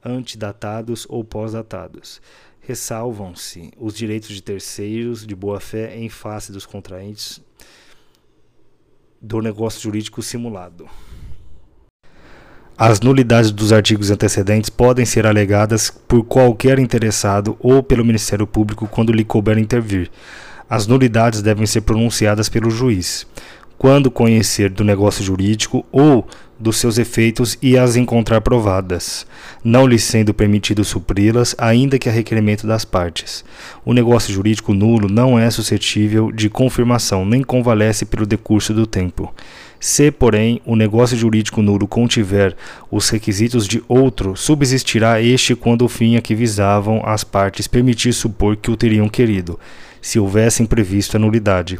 antidatados ou pós-datados. Ressalvam-se os direitos de terceiros de boa-fé em face dos contraentes do negócio jurídico simulado. As nulidades dos artigos antecedentes podem ser alegadas por qualquer interessado ou pelo Ministério Público quando lhe couber intervir. As nulidades devem ser pronunciadas pelo juiz quando conhecer do negócio jurídico ou dos seus efeitos e as encontrar provadas, não lhe sendo permitido supri-las, ainda que a requerimento das partes. O negócio jurídico nulo não é suscetível de confirmação, nem convalesce pelo decurso do tempo. Se, porém, o negócio jurídico nulo contiver os requisitos de outro, subsistirá este quando o fim a que visavam as partes permitir supor que o teriam querido se houvessem previsto a nulidade.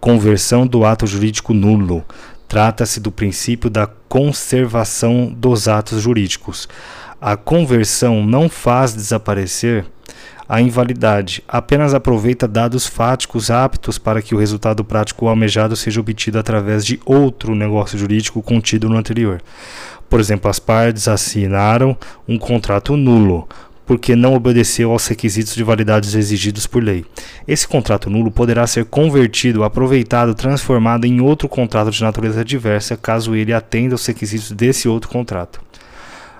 Conversão do ato jurídico nulo. Trata-se do princípio da conservação dos atos jurídicos. A conversão não faz desaparecer a invalidade, apenas aproveita dados fáticos aptos para que o resultado prático almejado seja obtido através de outro negócio jurídico contido no anterior. Por exemplo, as partes assinaram um contrato nulo, porque não obedeceu aos requisitos de validade exigidos por lei. Esse contrato nulo poderá ser convertido, aproveitado, transformado em outro contrato de natureza diversa, caso ele atenda aos requisitos desse outro contrato.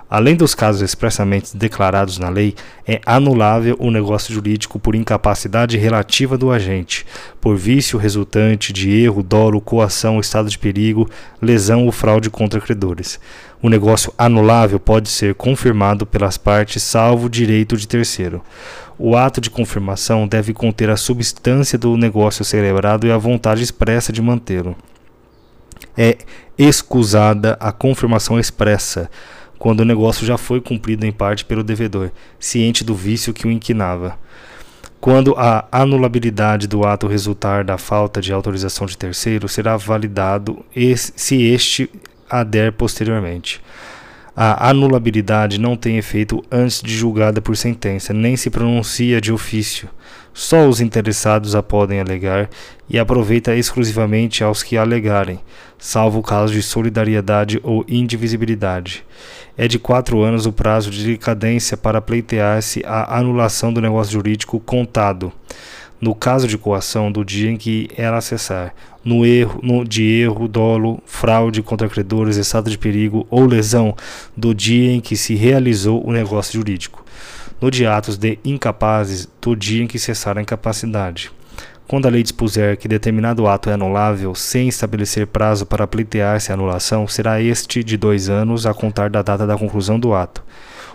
Além dos casos expressamente declarados na lei, é anulável o negócio jurídico por incapacidade relativa do agente, por vício resultante de erro, dolo, coação, estado de perigo, lesão ou fraude contra credores. O negócio anulável pode ser confirmado pelas partes, salvo direito de terceiro. O ato de confirmação deve conter a substância do negócio celebrado e a vontade expressa de mantê-lo. É excusada a confirmação expressa quando o negócio já foi cumprido em parte pelo devedor, ciente do vício que o inquinava. Quando a anulabilidade do ato resultar da falta de autorização de terceiro, será validado se este ader posteriormente. A anulabilidade não tem efeito antes de julgada por sentença, nem se pronuncia de ofício. Só os interessados a podem alegar e aproveita exclusivamente aos que alegarem, salvo o caso de solidariedade ou indivisibilidade. É de quatro anos o prazo de decadência para pleitear-se a anulação do negócio jurídico contado, no caso de coação, do dia em que ela cessar, no erro, no, de erro, dolo, fraude contra credores, estado de perigo ou lesão, do dia em que se realizou o negócio jurídico no de atos de incapazes do dia em que cessar a incapacidade. Quando a lei dispuser que determinado ato é anulável sem estabelecer prazo para pleitear-se a anulação, será este de dois anos a contar da data da conclusão do ato.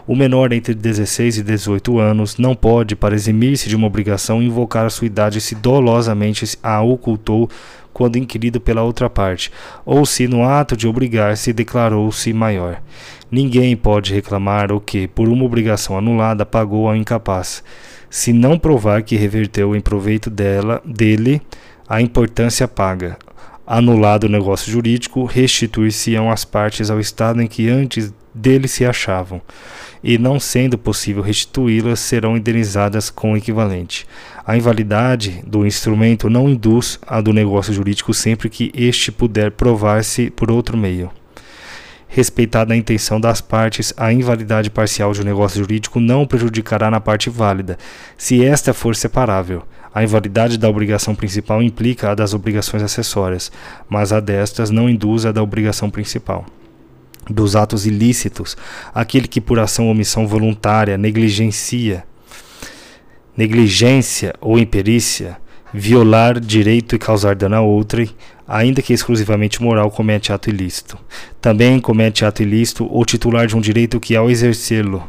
O menor entre 16 e 18 anos não pode, para eximir-se de uma obrigação, invocar a sua idade se dolosamente a ocultou quando inquirido pela outra parte, ou se no ato de obrigar-se declarou-se maior. Ninguém pode reclamar o que, por uma obrigação anulada, pagou ao incapaz, se não provar que reverteu em proveito dela, dele a importância paga. Anulado o negócio jurídico, restituir-se-ão as partes ao estado em que antes dele se achavam, e não sendo possível restituí-las, serão indenizadas com o equivalente. A invalidade do instrumento não induz a do negócio jurídico sempre que este puder provar-se por outro meio. Respeitada a intenção das partes, a invalidade parcial de um negócio jurídico não prejudicará na parte válida, se esta for separável. A invalidade da obrigação principal implica a das obrigações acessórias, mas a destas não induz a da obrigação principal dos atos ilícitos, aquele que por ação ou omissão voluntária negligencia, negligência ou imperícia, violar direito e causar dano a outrem, ainda que exclusivamente moral, comete ato ilícito. Também comete ato ilícito o titular de um direito que, ao exercê-lo,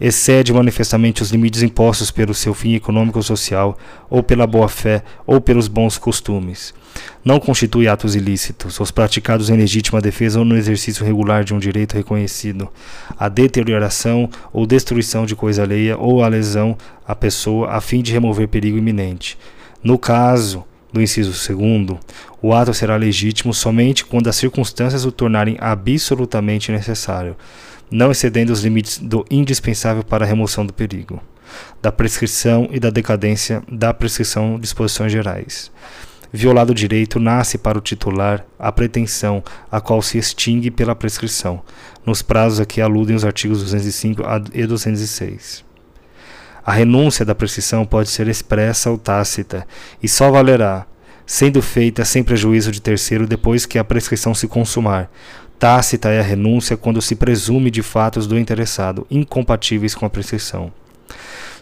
excede manifestamente os limites impostos pelo seu fim econômico ou social, ou pela boa-fé, ou pelos bons costumes. Não constitui atos ilícitos, os praticados em legítima defesa ou no exercício regular de um direito reconhecido, a deterioração ou destruição de coisa alheia ou a lesão à pessoa a fim de remover perigo iminente. No caso do inciso segundo, o ato será legítimo somente quando as circunstâncias o tornarem absolutamente necessário não excedendo os limites do indispensável para a remoção do perigo, da prescrição e da decadência da prescrição de disposições gerais. Violado o direito, nasce para o titular a pretensão, a qual se extingue pela prescrição, nos prazos a que aludem os artigos 205 e 206. A renúncia da prescrição pode ser expressa ou tácita, e só valerá, sendo feita sem prejuízo de terceiro depois que a prescrição se consumar. Tácita é a renúncia quando se presume de fatos do interessado incompatíveis com a prescrição.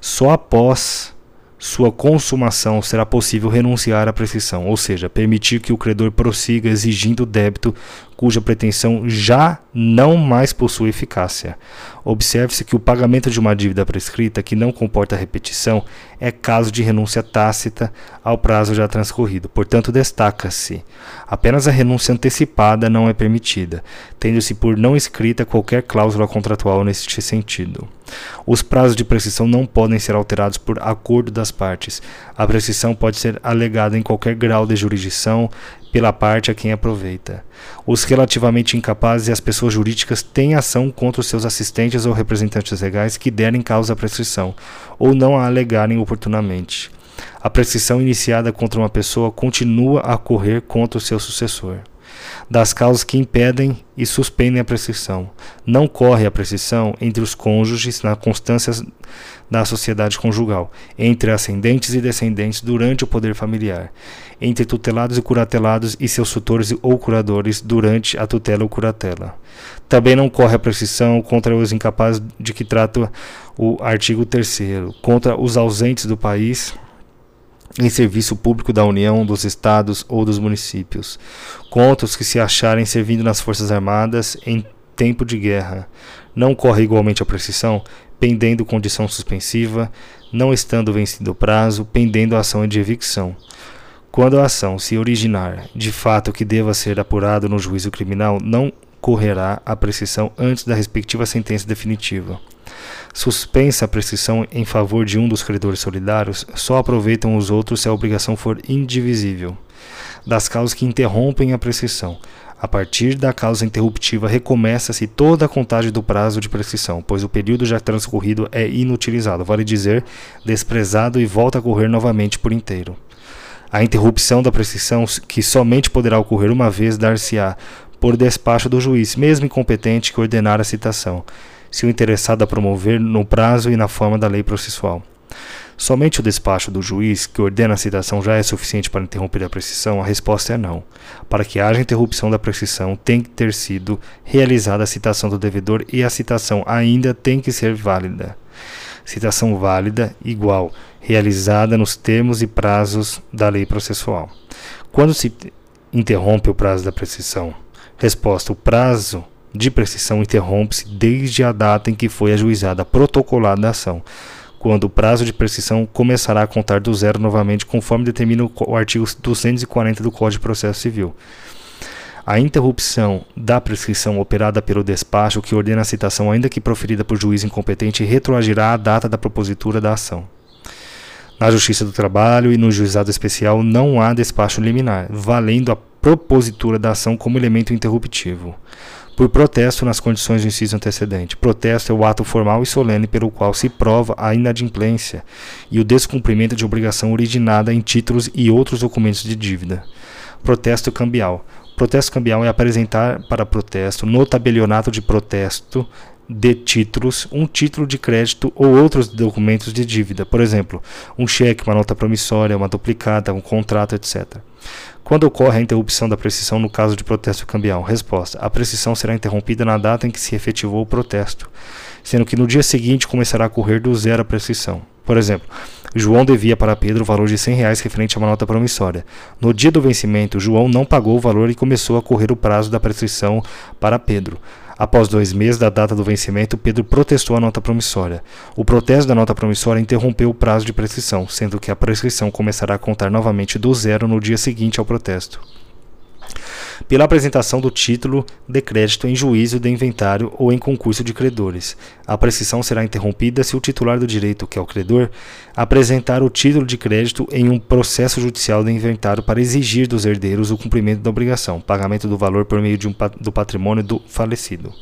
Só após sua consumação será possível renunciar à prescrição, ou seja, permitir que o credor prossiga exigindo o débito cuja pretensão já não mais possui eficácia. Observe-se que o pagamento de uma dívida prescrita que não comporta repetição é caso de renúncia tácita ao prazo já transcorrido. Portanto, destaca-se: apenas a renúncia antecipada não é permitida, tendo-se por não escrita qualquer cláusula contratual neste sentido. Os prazos de prescrição não podem ser alterados por acordo das partes. A prescrição pode ser alegada em qualquer grau de jurisdição, pela parte a quem aproveita. Os relativamente incapazes e as pessoas jurídicas têm ação contra os seus assistentes ou representantes legais que derem causa à prescrição, ou não a alegarem oportunamente. A prescrição iniciada contra uma pessoa continua a correr contra o seu sucessor das causas que impedem e suspendem a prescrição. Não corre a prescrição entre os cônjuges na constância da sociedade conjugal, entre ascendentes e descendentes durante o poder familiar, entre tutelados e curatelados e seus tutores ou curadores durante a tutela ou curatela. Também não corre a prescrição contra os incapazes de que trata o artigo 3 contra os ausentes do país em serviço público da União, dos Estados ou dos municípios, contra os que se acharem servindo nas Forças Armadas em tempo de guerra. Não corre igualmente a prescrição, pendendo condição suspensiva, não estando vencido o prazo, pendendo a ação de evicção. Quando a ação se originar de fato que deva ser apurado no juízo criminal, não correrá a prescrição antes da respectiva sentença definitiva. Suspensa a prescrição em favor de um dos credores solidários, só aproveitam os outros se a obrigação for indivisível. Das causas que interrompem a prescrição, a partir da causa interruptiva, recomeça-se toda a contagem do prazo de prescrição, pois o período já transcorrido é inutilizado, vale dizer, desprezado e volta a correr novamente por inteiro. A interrupção da prescrição, que somente poderá ocorrer uma vez, dar-se-á por despacho do juiz, mesmo incompetente que ordenar a citação, se o interessado a promover no prazo e na forma da lei processual. Somente o despacho do juiz que ordena a citação já é suficiente para interromper a prescrição? A resposta é não. Para que haja interrupção da prescrição, tem que ter sido realizada a citação do devedor e a citação ainda tem que ser válida. Citação válida igual realizada nos termos e prazos da lei processual. Quando se interrompe o prazo da prescrição? Resposta: o prazo de prescrição interrompe-se desde a data em que foi ajuizada a protocolada a ação quando o prazo de prescrição começará a contar do zero novamente, conforme determina o artigo 240 do Código de Processo Civil. A interrupção da prescrição operada pelo despacho que ordena a citação, ainda que proferida por juiz incompetente, retroagirá à data da propositura da ação. Na Justiça do Trabalho e no Juizado Especial não há despacho liminar, valendo a propositura da ação como elemento interruptivo por protesto nas condições do inciso antecedente. Protesto é o ato formal e solene pelo qual se prova a inadimplência e o descumprimento de obrigação originada em títulos e outros documentos de dívida. Protesto cambial. Protesto cambial é apresentar para protesto no tabelionato de protesto de títulos, um título de crédito ou outros documentos de dívida, por exemplo, um cheque, uma nota promissória, uma duplicata, um contrato, etc. Quando ocorre a interrupção da prescrição no caso de protesto cambial? Resposta: a prescrição será interrompida na data em que se efetivou o protesto, sendo que no dia seguinte começará a correr do zero a prescrição. Por exemplo, João devia para Pedro o valor de 100 reais referente a uma nota promissória. No dia do vencimento, João não pagou o valor e começou a correr o prazo da prescrição para Pedro. Após dois meses da data do vencimento, Pedro protestou a nota promissória. O protesto da nota promissória interrompeu o prazo de prescrição, sendo que a prescrição começará a contar novamente do zero no dia seguinte ao protesto pela apresentação do título de crédito em juízo de inventário ou em concurso de credores. A prescrição será interrompida se o titular do direito, que é o credor, apresentar o título de crédito em um processo judicial de inventário para exigir dos herdeiros o cumprimento da obrigação, pagamento do valor por meio de um, do patrimônio do falecido.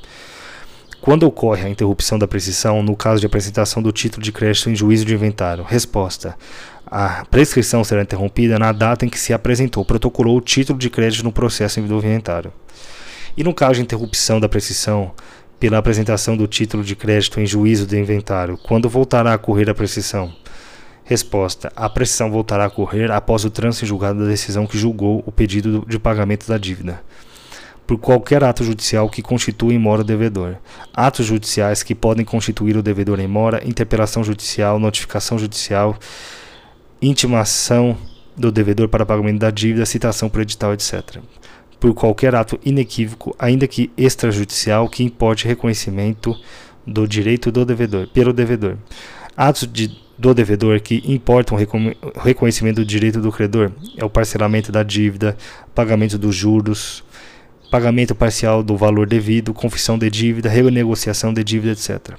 Quando ocorre a interrupção da prescrição no caso de apresentação do título de crédito em juízo de inventário? Resposta. A prescrição será interrompida na data em que se apresentou, protocolou o título de crédito no processo inventário. E no caso de interrupção da prescrição pela apresentação do título de crédito em juízo de inventário, quando voltará a ocorrer a prescrição? Resposta: A prescrição voltará a ocorrer após o trânsito julgado da decisão que julgou o pedido de pagamento da dívida por qualquer ato judicial que constitua em mora o devedor. Atos judiciais que podem constituir o devedor em mora, interpelação judicial, notificação judicial, intimação do devedor para pagamento da dívida, citação por edital, etc. Por qualquer ato inequívoco, ainda que extrajudicial, que importe reconhecimento do direito do devedor, pelo devedor. Atos de, do devedor que importam reconhecimento do direito do credor é o parcelamento da dívida, pagamento dos juros, pagamento parcial do valor devido, confissão de dívida, renegociação de dívida, etc.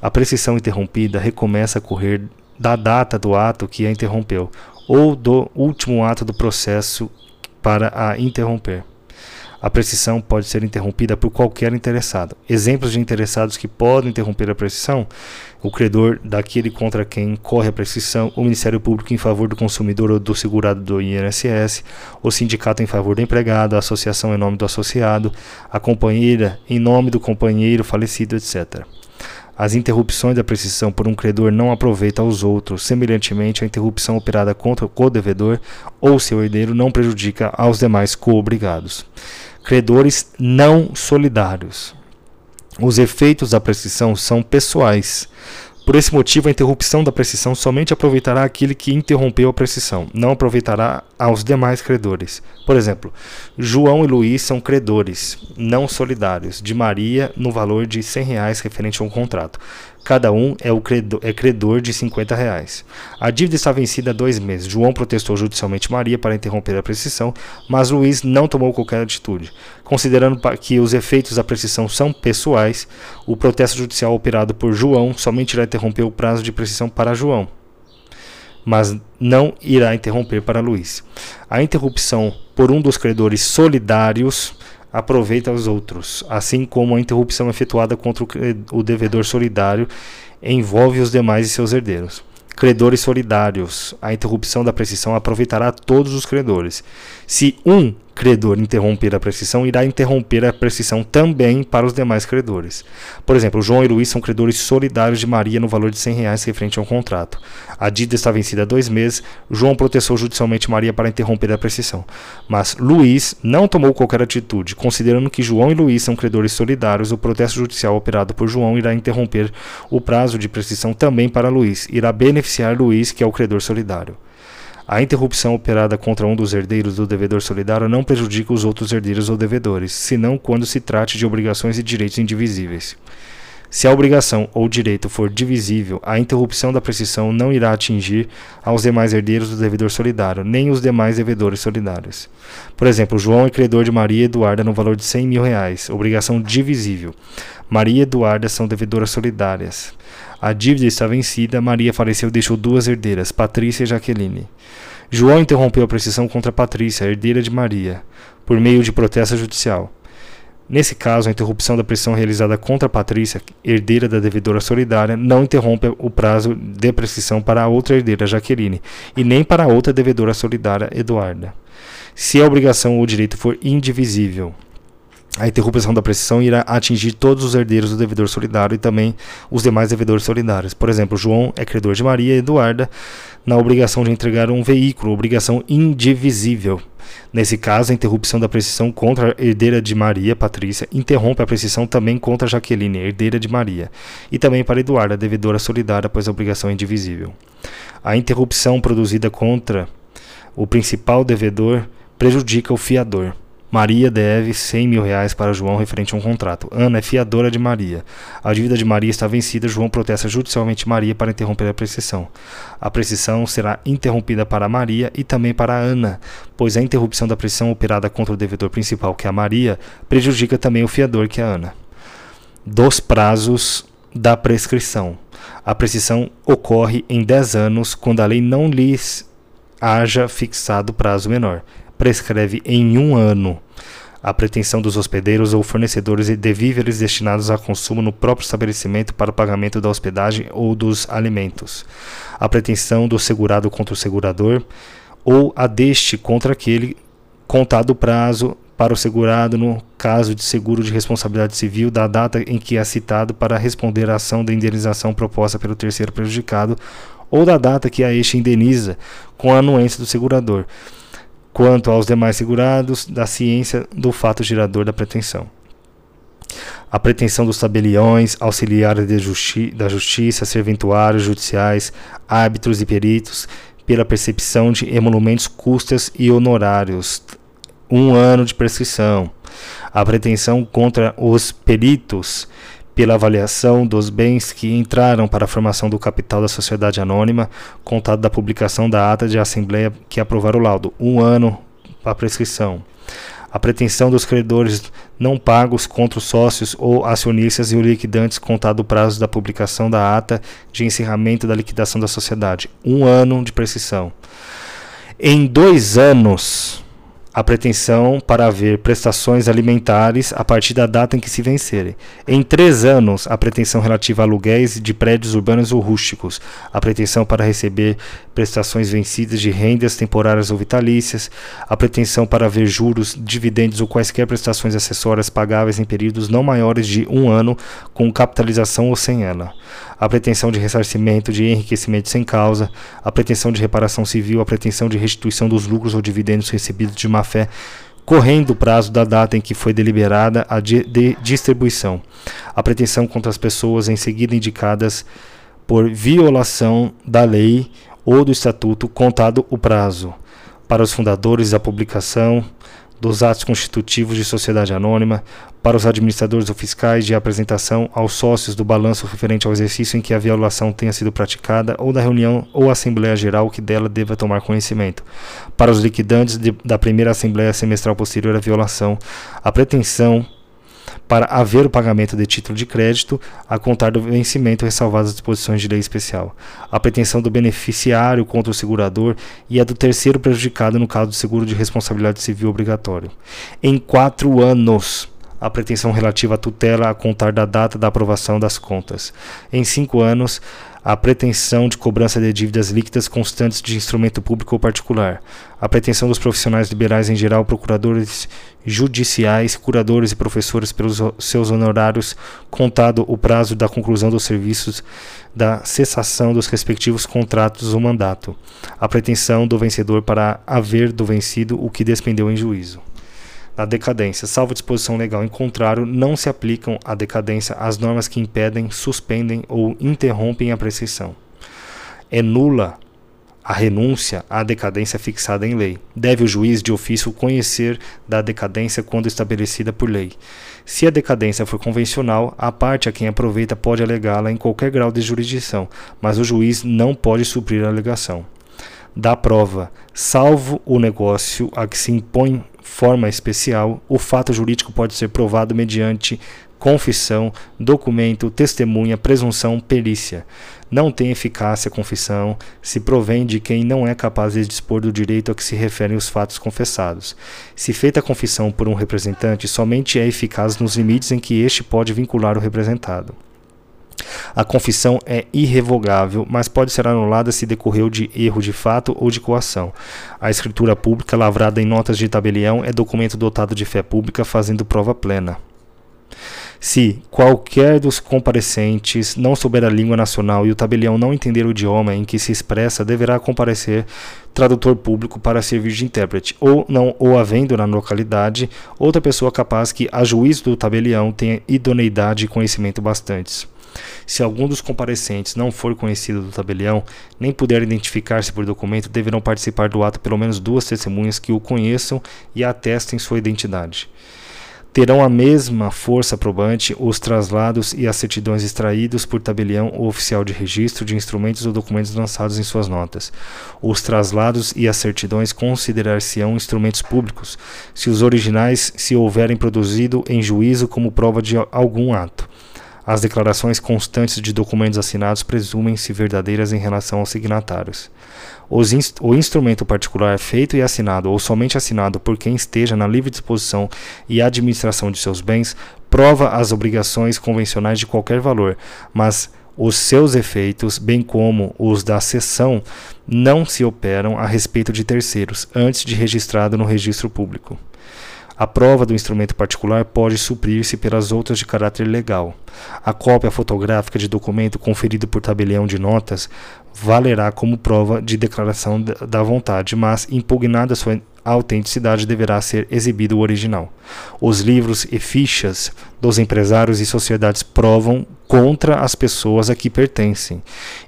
A prescrição interrompida recomeça a correr da data do ato que a interrompeu ou do último ato do processo para a interromper. A prescrição pode ser interrompida por qualquer interessado. Exemplos de interessados que podem interromper a prescrição: o credor daquele contra quem corre a prescrição, o Ministério Público em favor do consumidor ou do segurado do INSS, o sindicato em favor do empregado, a associação em nome do associado, a companheira em nome do companheiro falecido, etc. As interrupções da prescrição por um credor não aproveita aos outros. Semelhantemente, a interrupção operada contra o co-devedor ou seu herdeiro não prejudica aos demais co-obrigados. Credores não solidários. Os efeitos da prescrição são pessoais. Por esse motivo, a interrupção da prescrição somente aproveitará aquele que interrompeu a prescrição, não aproveitará aos demais credores. Por exemplo, João e Luiz são credores não solidários de Maria no valor de 100 reais referente a um contrato. Cada um é, o credor, é credor de 50 reais. A dívida está vencida há dois meses. João protestou judicialmente Maria para interromper a prescrição, mas Luiz não tomou qualquer atitude. Considerando que os efeitos da prescrição são pessoais, o protesto judicial operado por João somente irá interromper o prazo de prescrição para João, mas não irá interromper para Luiz. A interrupção por um dos credores solidários aproveita os outros, assim como a interrupção efetuada contra o devedor solidário envolve os demais e seus herdeiros. Credores solidários. A interrupção da prescrição aproveitará todos os credores. Se um credor interromper a prescrição, irá interromper a prescrição também para os demais credores. Por exemplo, João e Luiz são credores solidários de Maria no valor de 100 reais referente a um contrato. A dívida está vencida há dois meses. João protestou judicialmente Maria para interromper a prescrição. Mas Luiz não tomou qualquer atitude. Considerando que João e Luiz são credores solidários, o protesto judicial operado por João irá interromper o prazo de prescrição também para Luiz. Irá beneficiar Luiz, que é o credor solidário. A interrupção operada contra um dos herdeiros do devedor solidário não prejudica os outros herdeiros ou devedores, senão quando se trate de obrigações e direitos indivisíveis. Se a obrigação ou direito for divisível, a interrupção da prescrição não irá atingir aos demais herdeiros do devedor solidário, nem os demais devedores solidários. Por exemplo, João é credor de Maria Eduarda no valor de 100 mil reais, obrigação divisível. Maria e Eduarda são devedoras solidárias. A dívida está vencida, Maria faleceu e deixou duas herdeiras, Patrícia e Jaqueline. João interrompeu a prescrição contra Patrícia, herdeira de Maria, por meio de protesto judicial. Nesse caso, a interrupção da prescrição realizada contra Patrícia, herdeira da devedora solidária, não interrompe o prazo de prescrição para a outra herdeira, Jaqueline, e nem para a outra devedora solidária, Eduarda. Se a obrigação ou direito for indivisível, a interrupção da prescrição irá atingir todos os herdeiros do devedor solidário e também os demais devedores solidários. Por exemplo, João é credor de Maria e Eduarda na obrigação de entregar um veículo, obrigação indivisível. Nesse caso, a interrupção da prescrição contra a herdeira de Maria, Patrícia, interrompe a prescrição também contra Jaqueline, herdeira de Maria, e também para Eduarda, devedora solidária, pois a obrigação é indivisível. A interrupção produzida contra o principal devedor prejudica o fiador. Maria deve 100 mil reais para João referente a um contrato. Ana é fiadora de Maria. A dívida de Maria está vencida. João protesta judicialmente Maria para interromper a prescrição. A prescrição será interrompida para Maria e também para Ana, pois a interrupção da prescrição operada contra o devedor principal, que é a Maria, prejudica também o fiador, que é a Ana. Dos prazos da prescrição. A prescrição ocorre em 10 anos quando a lei não lhes haja fixado prazo menor prescreve em um ano. a pretensão dos hospedeiros ou fornecedores de víveres destinados a consumo no próprio estabelecimento para o pagamento da hospedagem ou dos alimentos, a pretensão do segurado contra o segurador ou a deste contra aquele contado o prazo para o segurado no caso de seguro de responsabilidade civil da data em que é citado para responder à ação de indenização proposta pelo terceiro prejudicado ou da data que a este indeniza com a anuência do segurador, quanto aos demais segurados, da ciência do fato gerador da pretensão. A pretensão dos tabeliões, auxiliares justi da justiça, serventuários judiciais, árbitros e peritos, pela percepção de emolumentos, custas e honorários, um ano de prescrição. A pretensão contra os peritos pela avaliação dos bens que entraram para a formação do capital da sociedade anônima, contado da publicação da ata de assembleia que aprovar o laudo. Um ano para prescrição. A pretensão dos credores não pagos contra os sócios ou acionistas e os liquidantes contado o prazo da publicação da ata de encerramento da liquidação da sociedade. Um ano de prescrição. Em dois anos a pretensão para haver prestações alimentares a partir da data em que se vencerem. Em três anos, a pretensão relativa a aluguéis de prédios urbanos ou rústicos, a pretensão para receber prestações vencidas de rendas temporárias ou vitalícias, a pretensão para haver juros, dividendos ou quaisquer prestações acessórias pagáveis em períodos não maiores de um ano, com capitalização ou sem ela a pretensão de ressarcimento de enriquecimento sem causa, a pretensão de reparação civil, a pretensão de restituição dos lucros ou dividendos recebidos de má fé, correndo o prazo da data em que foi deliberada a de, de distribuição, a pretensão contra as pessoas em seguida indicadas por violação da lei ou do estatuto contado o prazo, para os fundadores da publicação, dos atos constitutivos de sociedade anônima, para os administradores ou fiscais de apresentação aos sócios do balanço referente ao exercício em que a violação tenha sido praticada ou da reunião ou assembleia geral que dela deva tomar conhecimento, para os liquidantes de, da primeira assembleia semestral posterior à violação, a pretensão para haver o pagamento de título de crédito a contar do vencimento ressalvadas as disposições de lei especial, a pretensão do beneficiário contra o segurador e a do terceiro prejudicado no caso do seguro de responsabilidade civil obrigatório. Em quatro anos, a pretensão relativa à tutela a contar da data da aprovação das contas. Em cinco anos, a pretensão de cobrança de dívidas líquidas constantes de instrumento público ou particular, a pretensão dos profissionais liberais em geral, procuradores judiciais, curadores e professores pelos seus honorários, contado o prazo da conclusão dos serviços da cessação dos respectivos contratos ou mandato, a pretensão do vencedor para haver do vencido o que despendeu em juízo na decadência, salvo disposição legal em contrário, não se aplicam à decadência as normas que impedem, suspendem ou interrompem a prescrição. É nula a renúncia à decadência fixada em lei. Deve o juiz de ofício conhecer da decadência quando estabelecida por lei. Se a decadência for convencional, a parte a quem aproveita pode alegá-la em qualquer grau de jurisdição, mas o juiz não pode suprir a alegação. Da prova, salvo o negócio a que se impõe forma especial, o fato jurídico pode ser provado mediante confissão, documento, testemunha, presunção, perícia. Não tem eficácia a confissão se provém de quem não é capaz de dispor do direito a que se referem os fatos confessados. Se feita a confissão por um representante, somente é eficaz nos limites em que este pode vincular o representado. A confissão é irrevogável, mas pode ser anulada se decorreu de erro de fato ou de coação. A escritura pública, lavrada em notas de tabelião, é documento dotado de fé pública, fazendo prova plena. Se qualquer dos comparecentes não souber a língua nacional e o tabelião não entender o idioma em que se expressa, deverá comparecer tradutor público para servir de intérprete, ou não ou havendo na localidade outra pessoa capaz que, a juízo do tabelião, tenha idoneidade e conhecimento bastantes. Se algum dos comparecentes não for conhecido do tabelião, nem puder identificar-se por documento, deverão participar do ato pelo menos duas testemunhas que o conheçam e atestem sua identidade. Terão a mesma força probante os traslados e as certidões extraídos por tabelião ou oficial de registro de instrumentos ou documentos lançados em suas notas. Os traslados e as certidões considerar-se-ão instrumentos públicos, se os originais se houverem produzido em juízo como prova de algum ato As declarações constantes de documentos assinados presumem-se verdadeiras em relação aos signatários. Inst o instrumento particular feito e assinado ou somente assinado por quem esteja na livre disposição e administração de seus bens prova as obrigações convencionais de qualquer valor, mas os seus efeitos, bem como os da cessão, não se operam a respeito de terceiros, antes de registrado no registro público. A prova do instrumento particular pode suprir-se pelas outras de caráter legal. A cópia fotográfica de documento conferido por tabelião de notas valerá como prova de declaração da vontade, mas impugnada sua autenticidade deverá ser exibido o original. Os livros e fichas dos empresários e sociedades provam contra as pessoas a que pertencem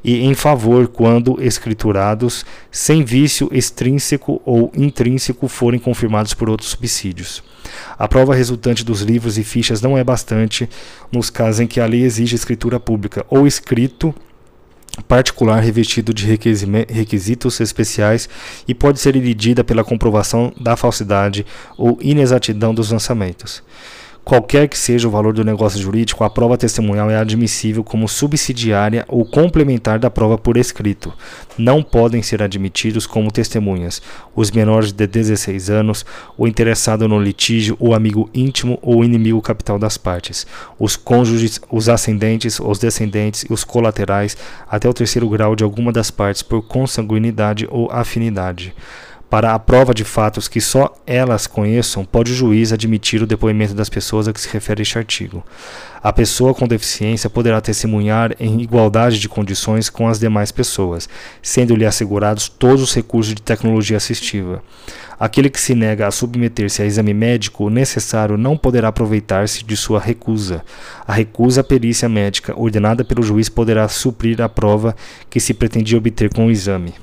e em favor quando escriturados sem vício extrínseco ou intrínseco forem confirmados por outros subsídios. A prova resultante dos livros e fichas não é bastante nos casos em que a lei exige escritura pública ou escrito particular revestido de requisitos especiais e pode ser iludida pela comprovação da falsidade ou inexatidão dos lançamentos. Qualquer que seja o valor do negócio jurídico, a prova testemunhal é admissível como subsidiária ou complementar da prova por escrito. Não podem ser admitidos como testemunhas os menores de 16 anos, o interessado no litígio, o amigo íntimo ou inimigo capital das partes, os cônjuges, os ascendentes, os descendentes e os colaterais até o terceiro grau de alguma das partes por consanguinidade ou afinidade. Para a prova de fatos que só elas conheçam, pode o juiz admitir o depoimento das pessoas a que se refere este artigo. A pessoa com deficiência poderá testemunhar em igualdade de condições com as demais pessoas, sendo-lhe assegurados todos os recursos de tecnologia assistiva. Aquele que se nega a submeter-se a exame médico necessário não poderá aproveitar-se de sua recusa. A recusa à perícia médica ordenada pelo juiz poderá suprir a prova que se pretendia obter com o exame.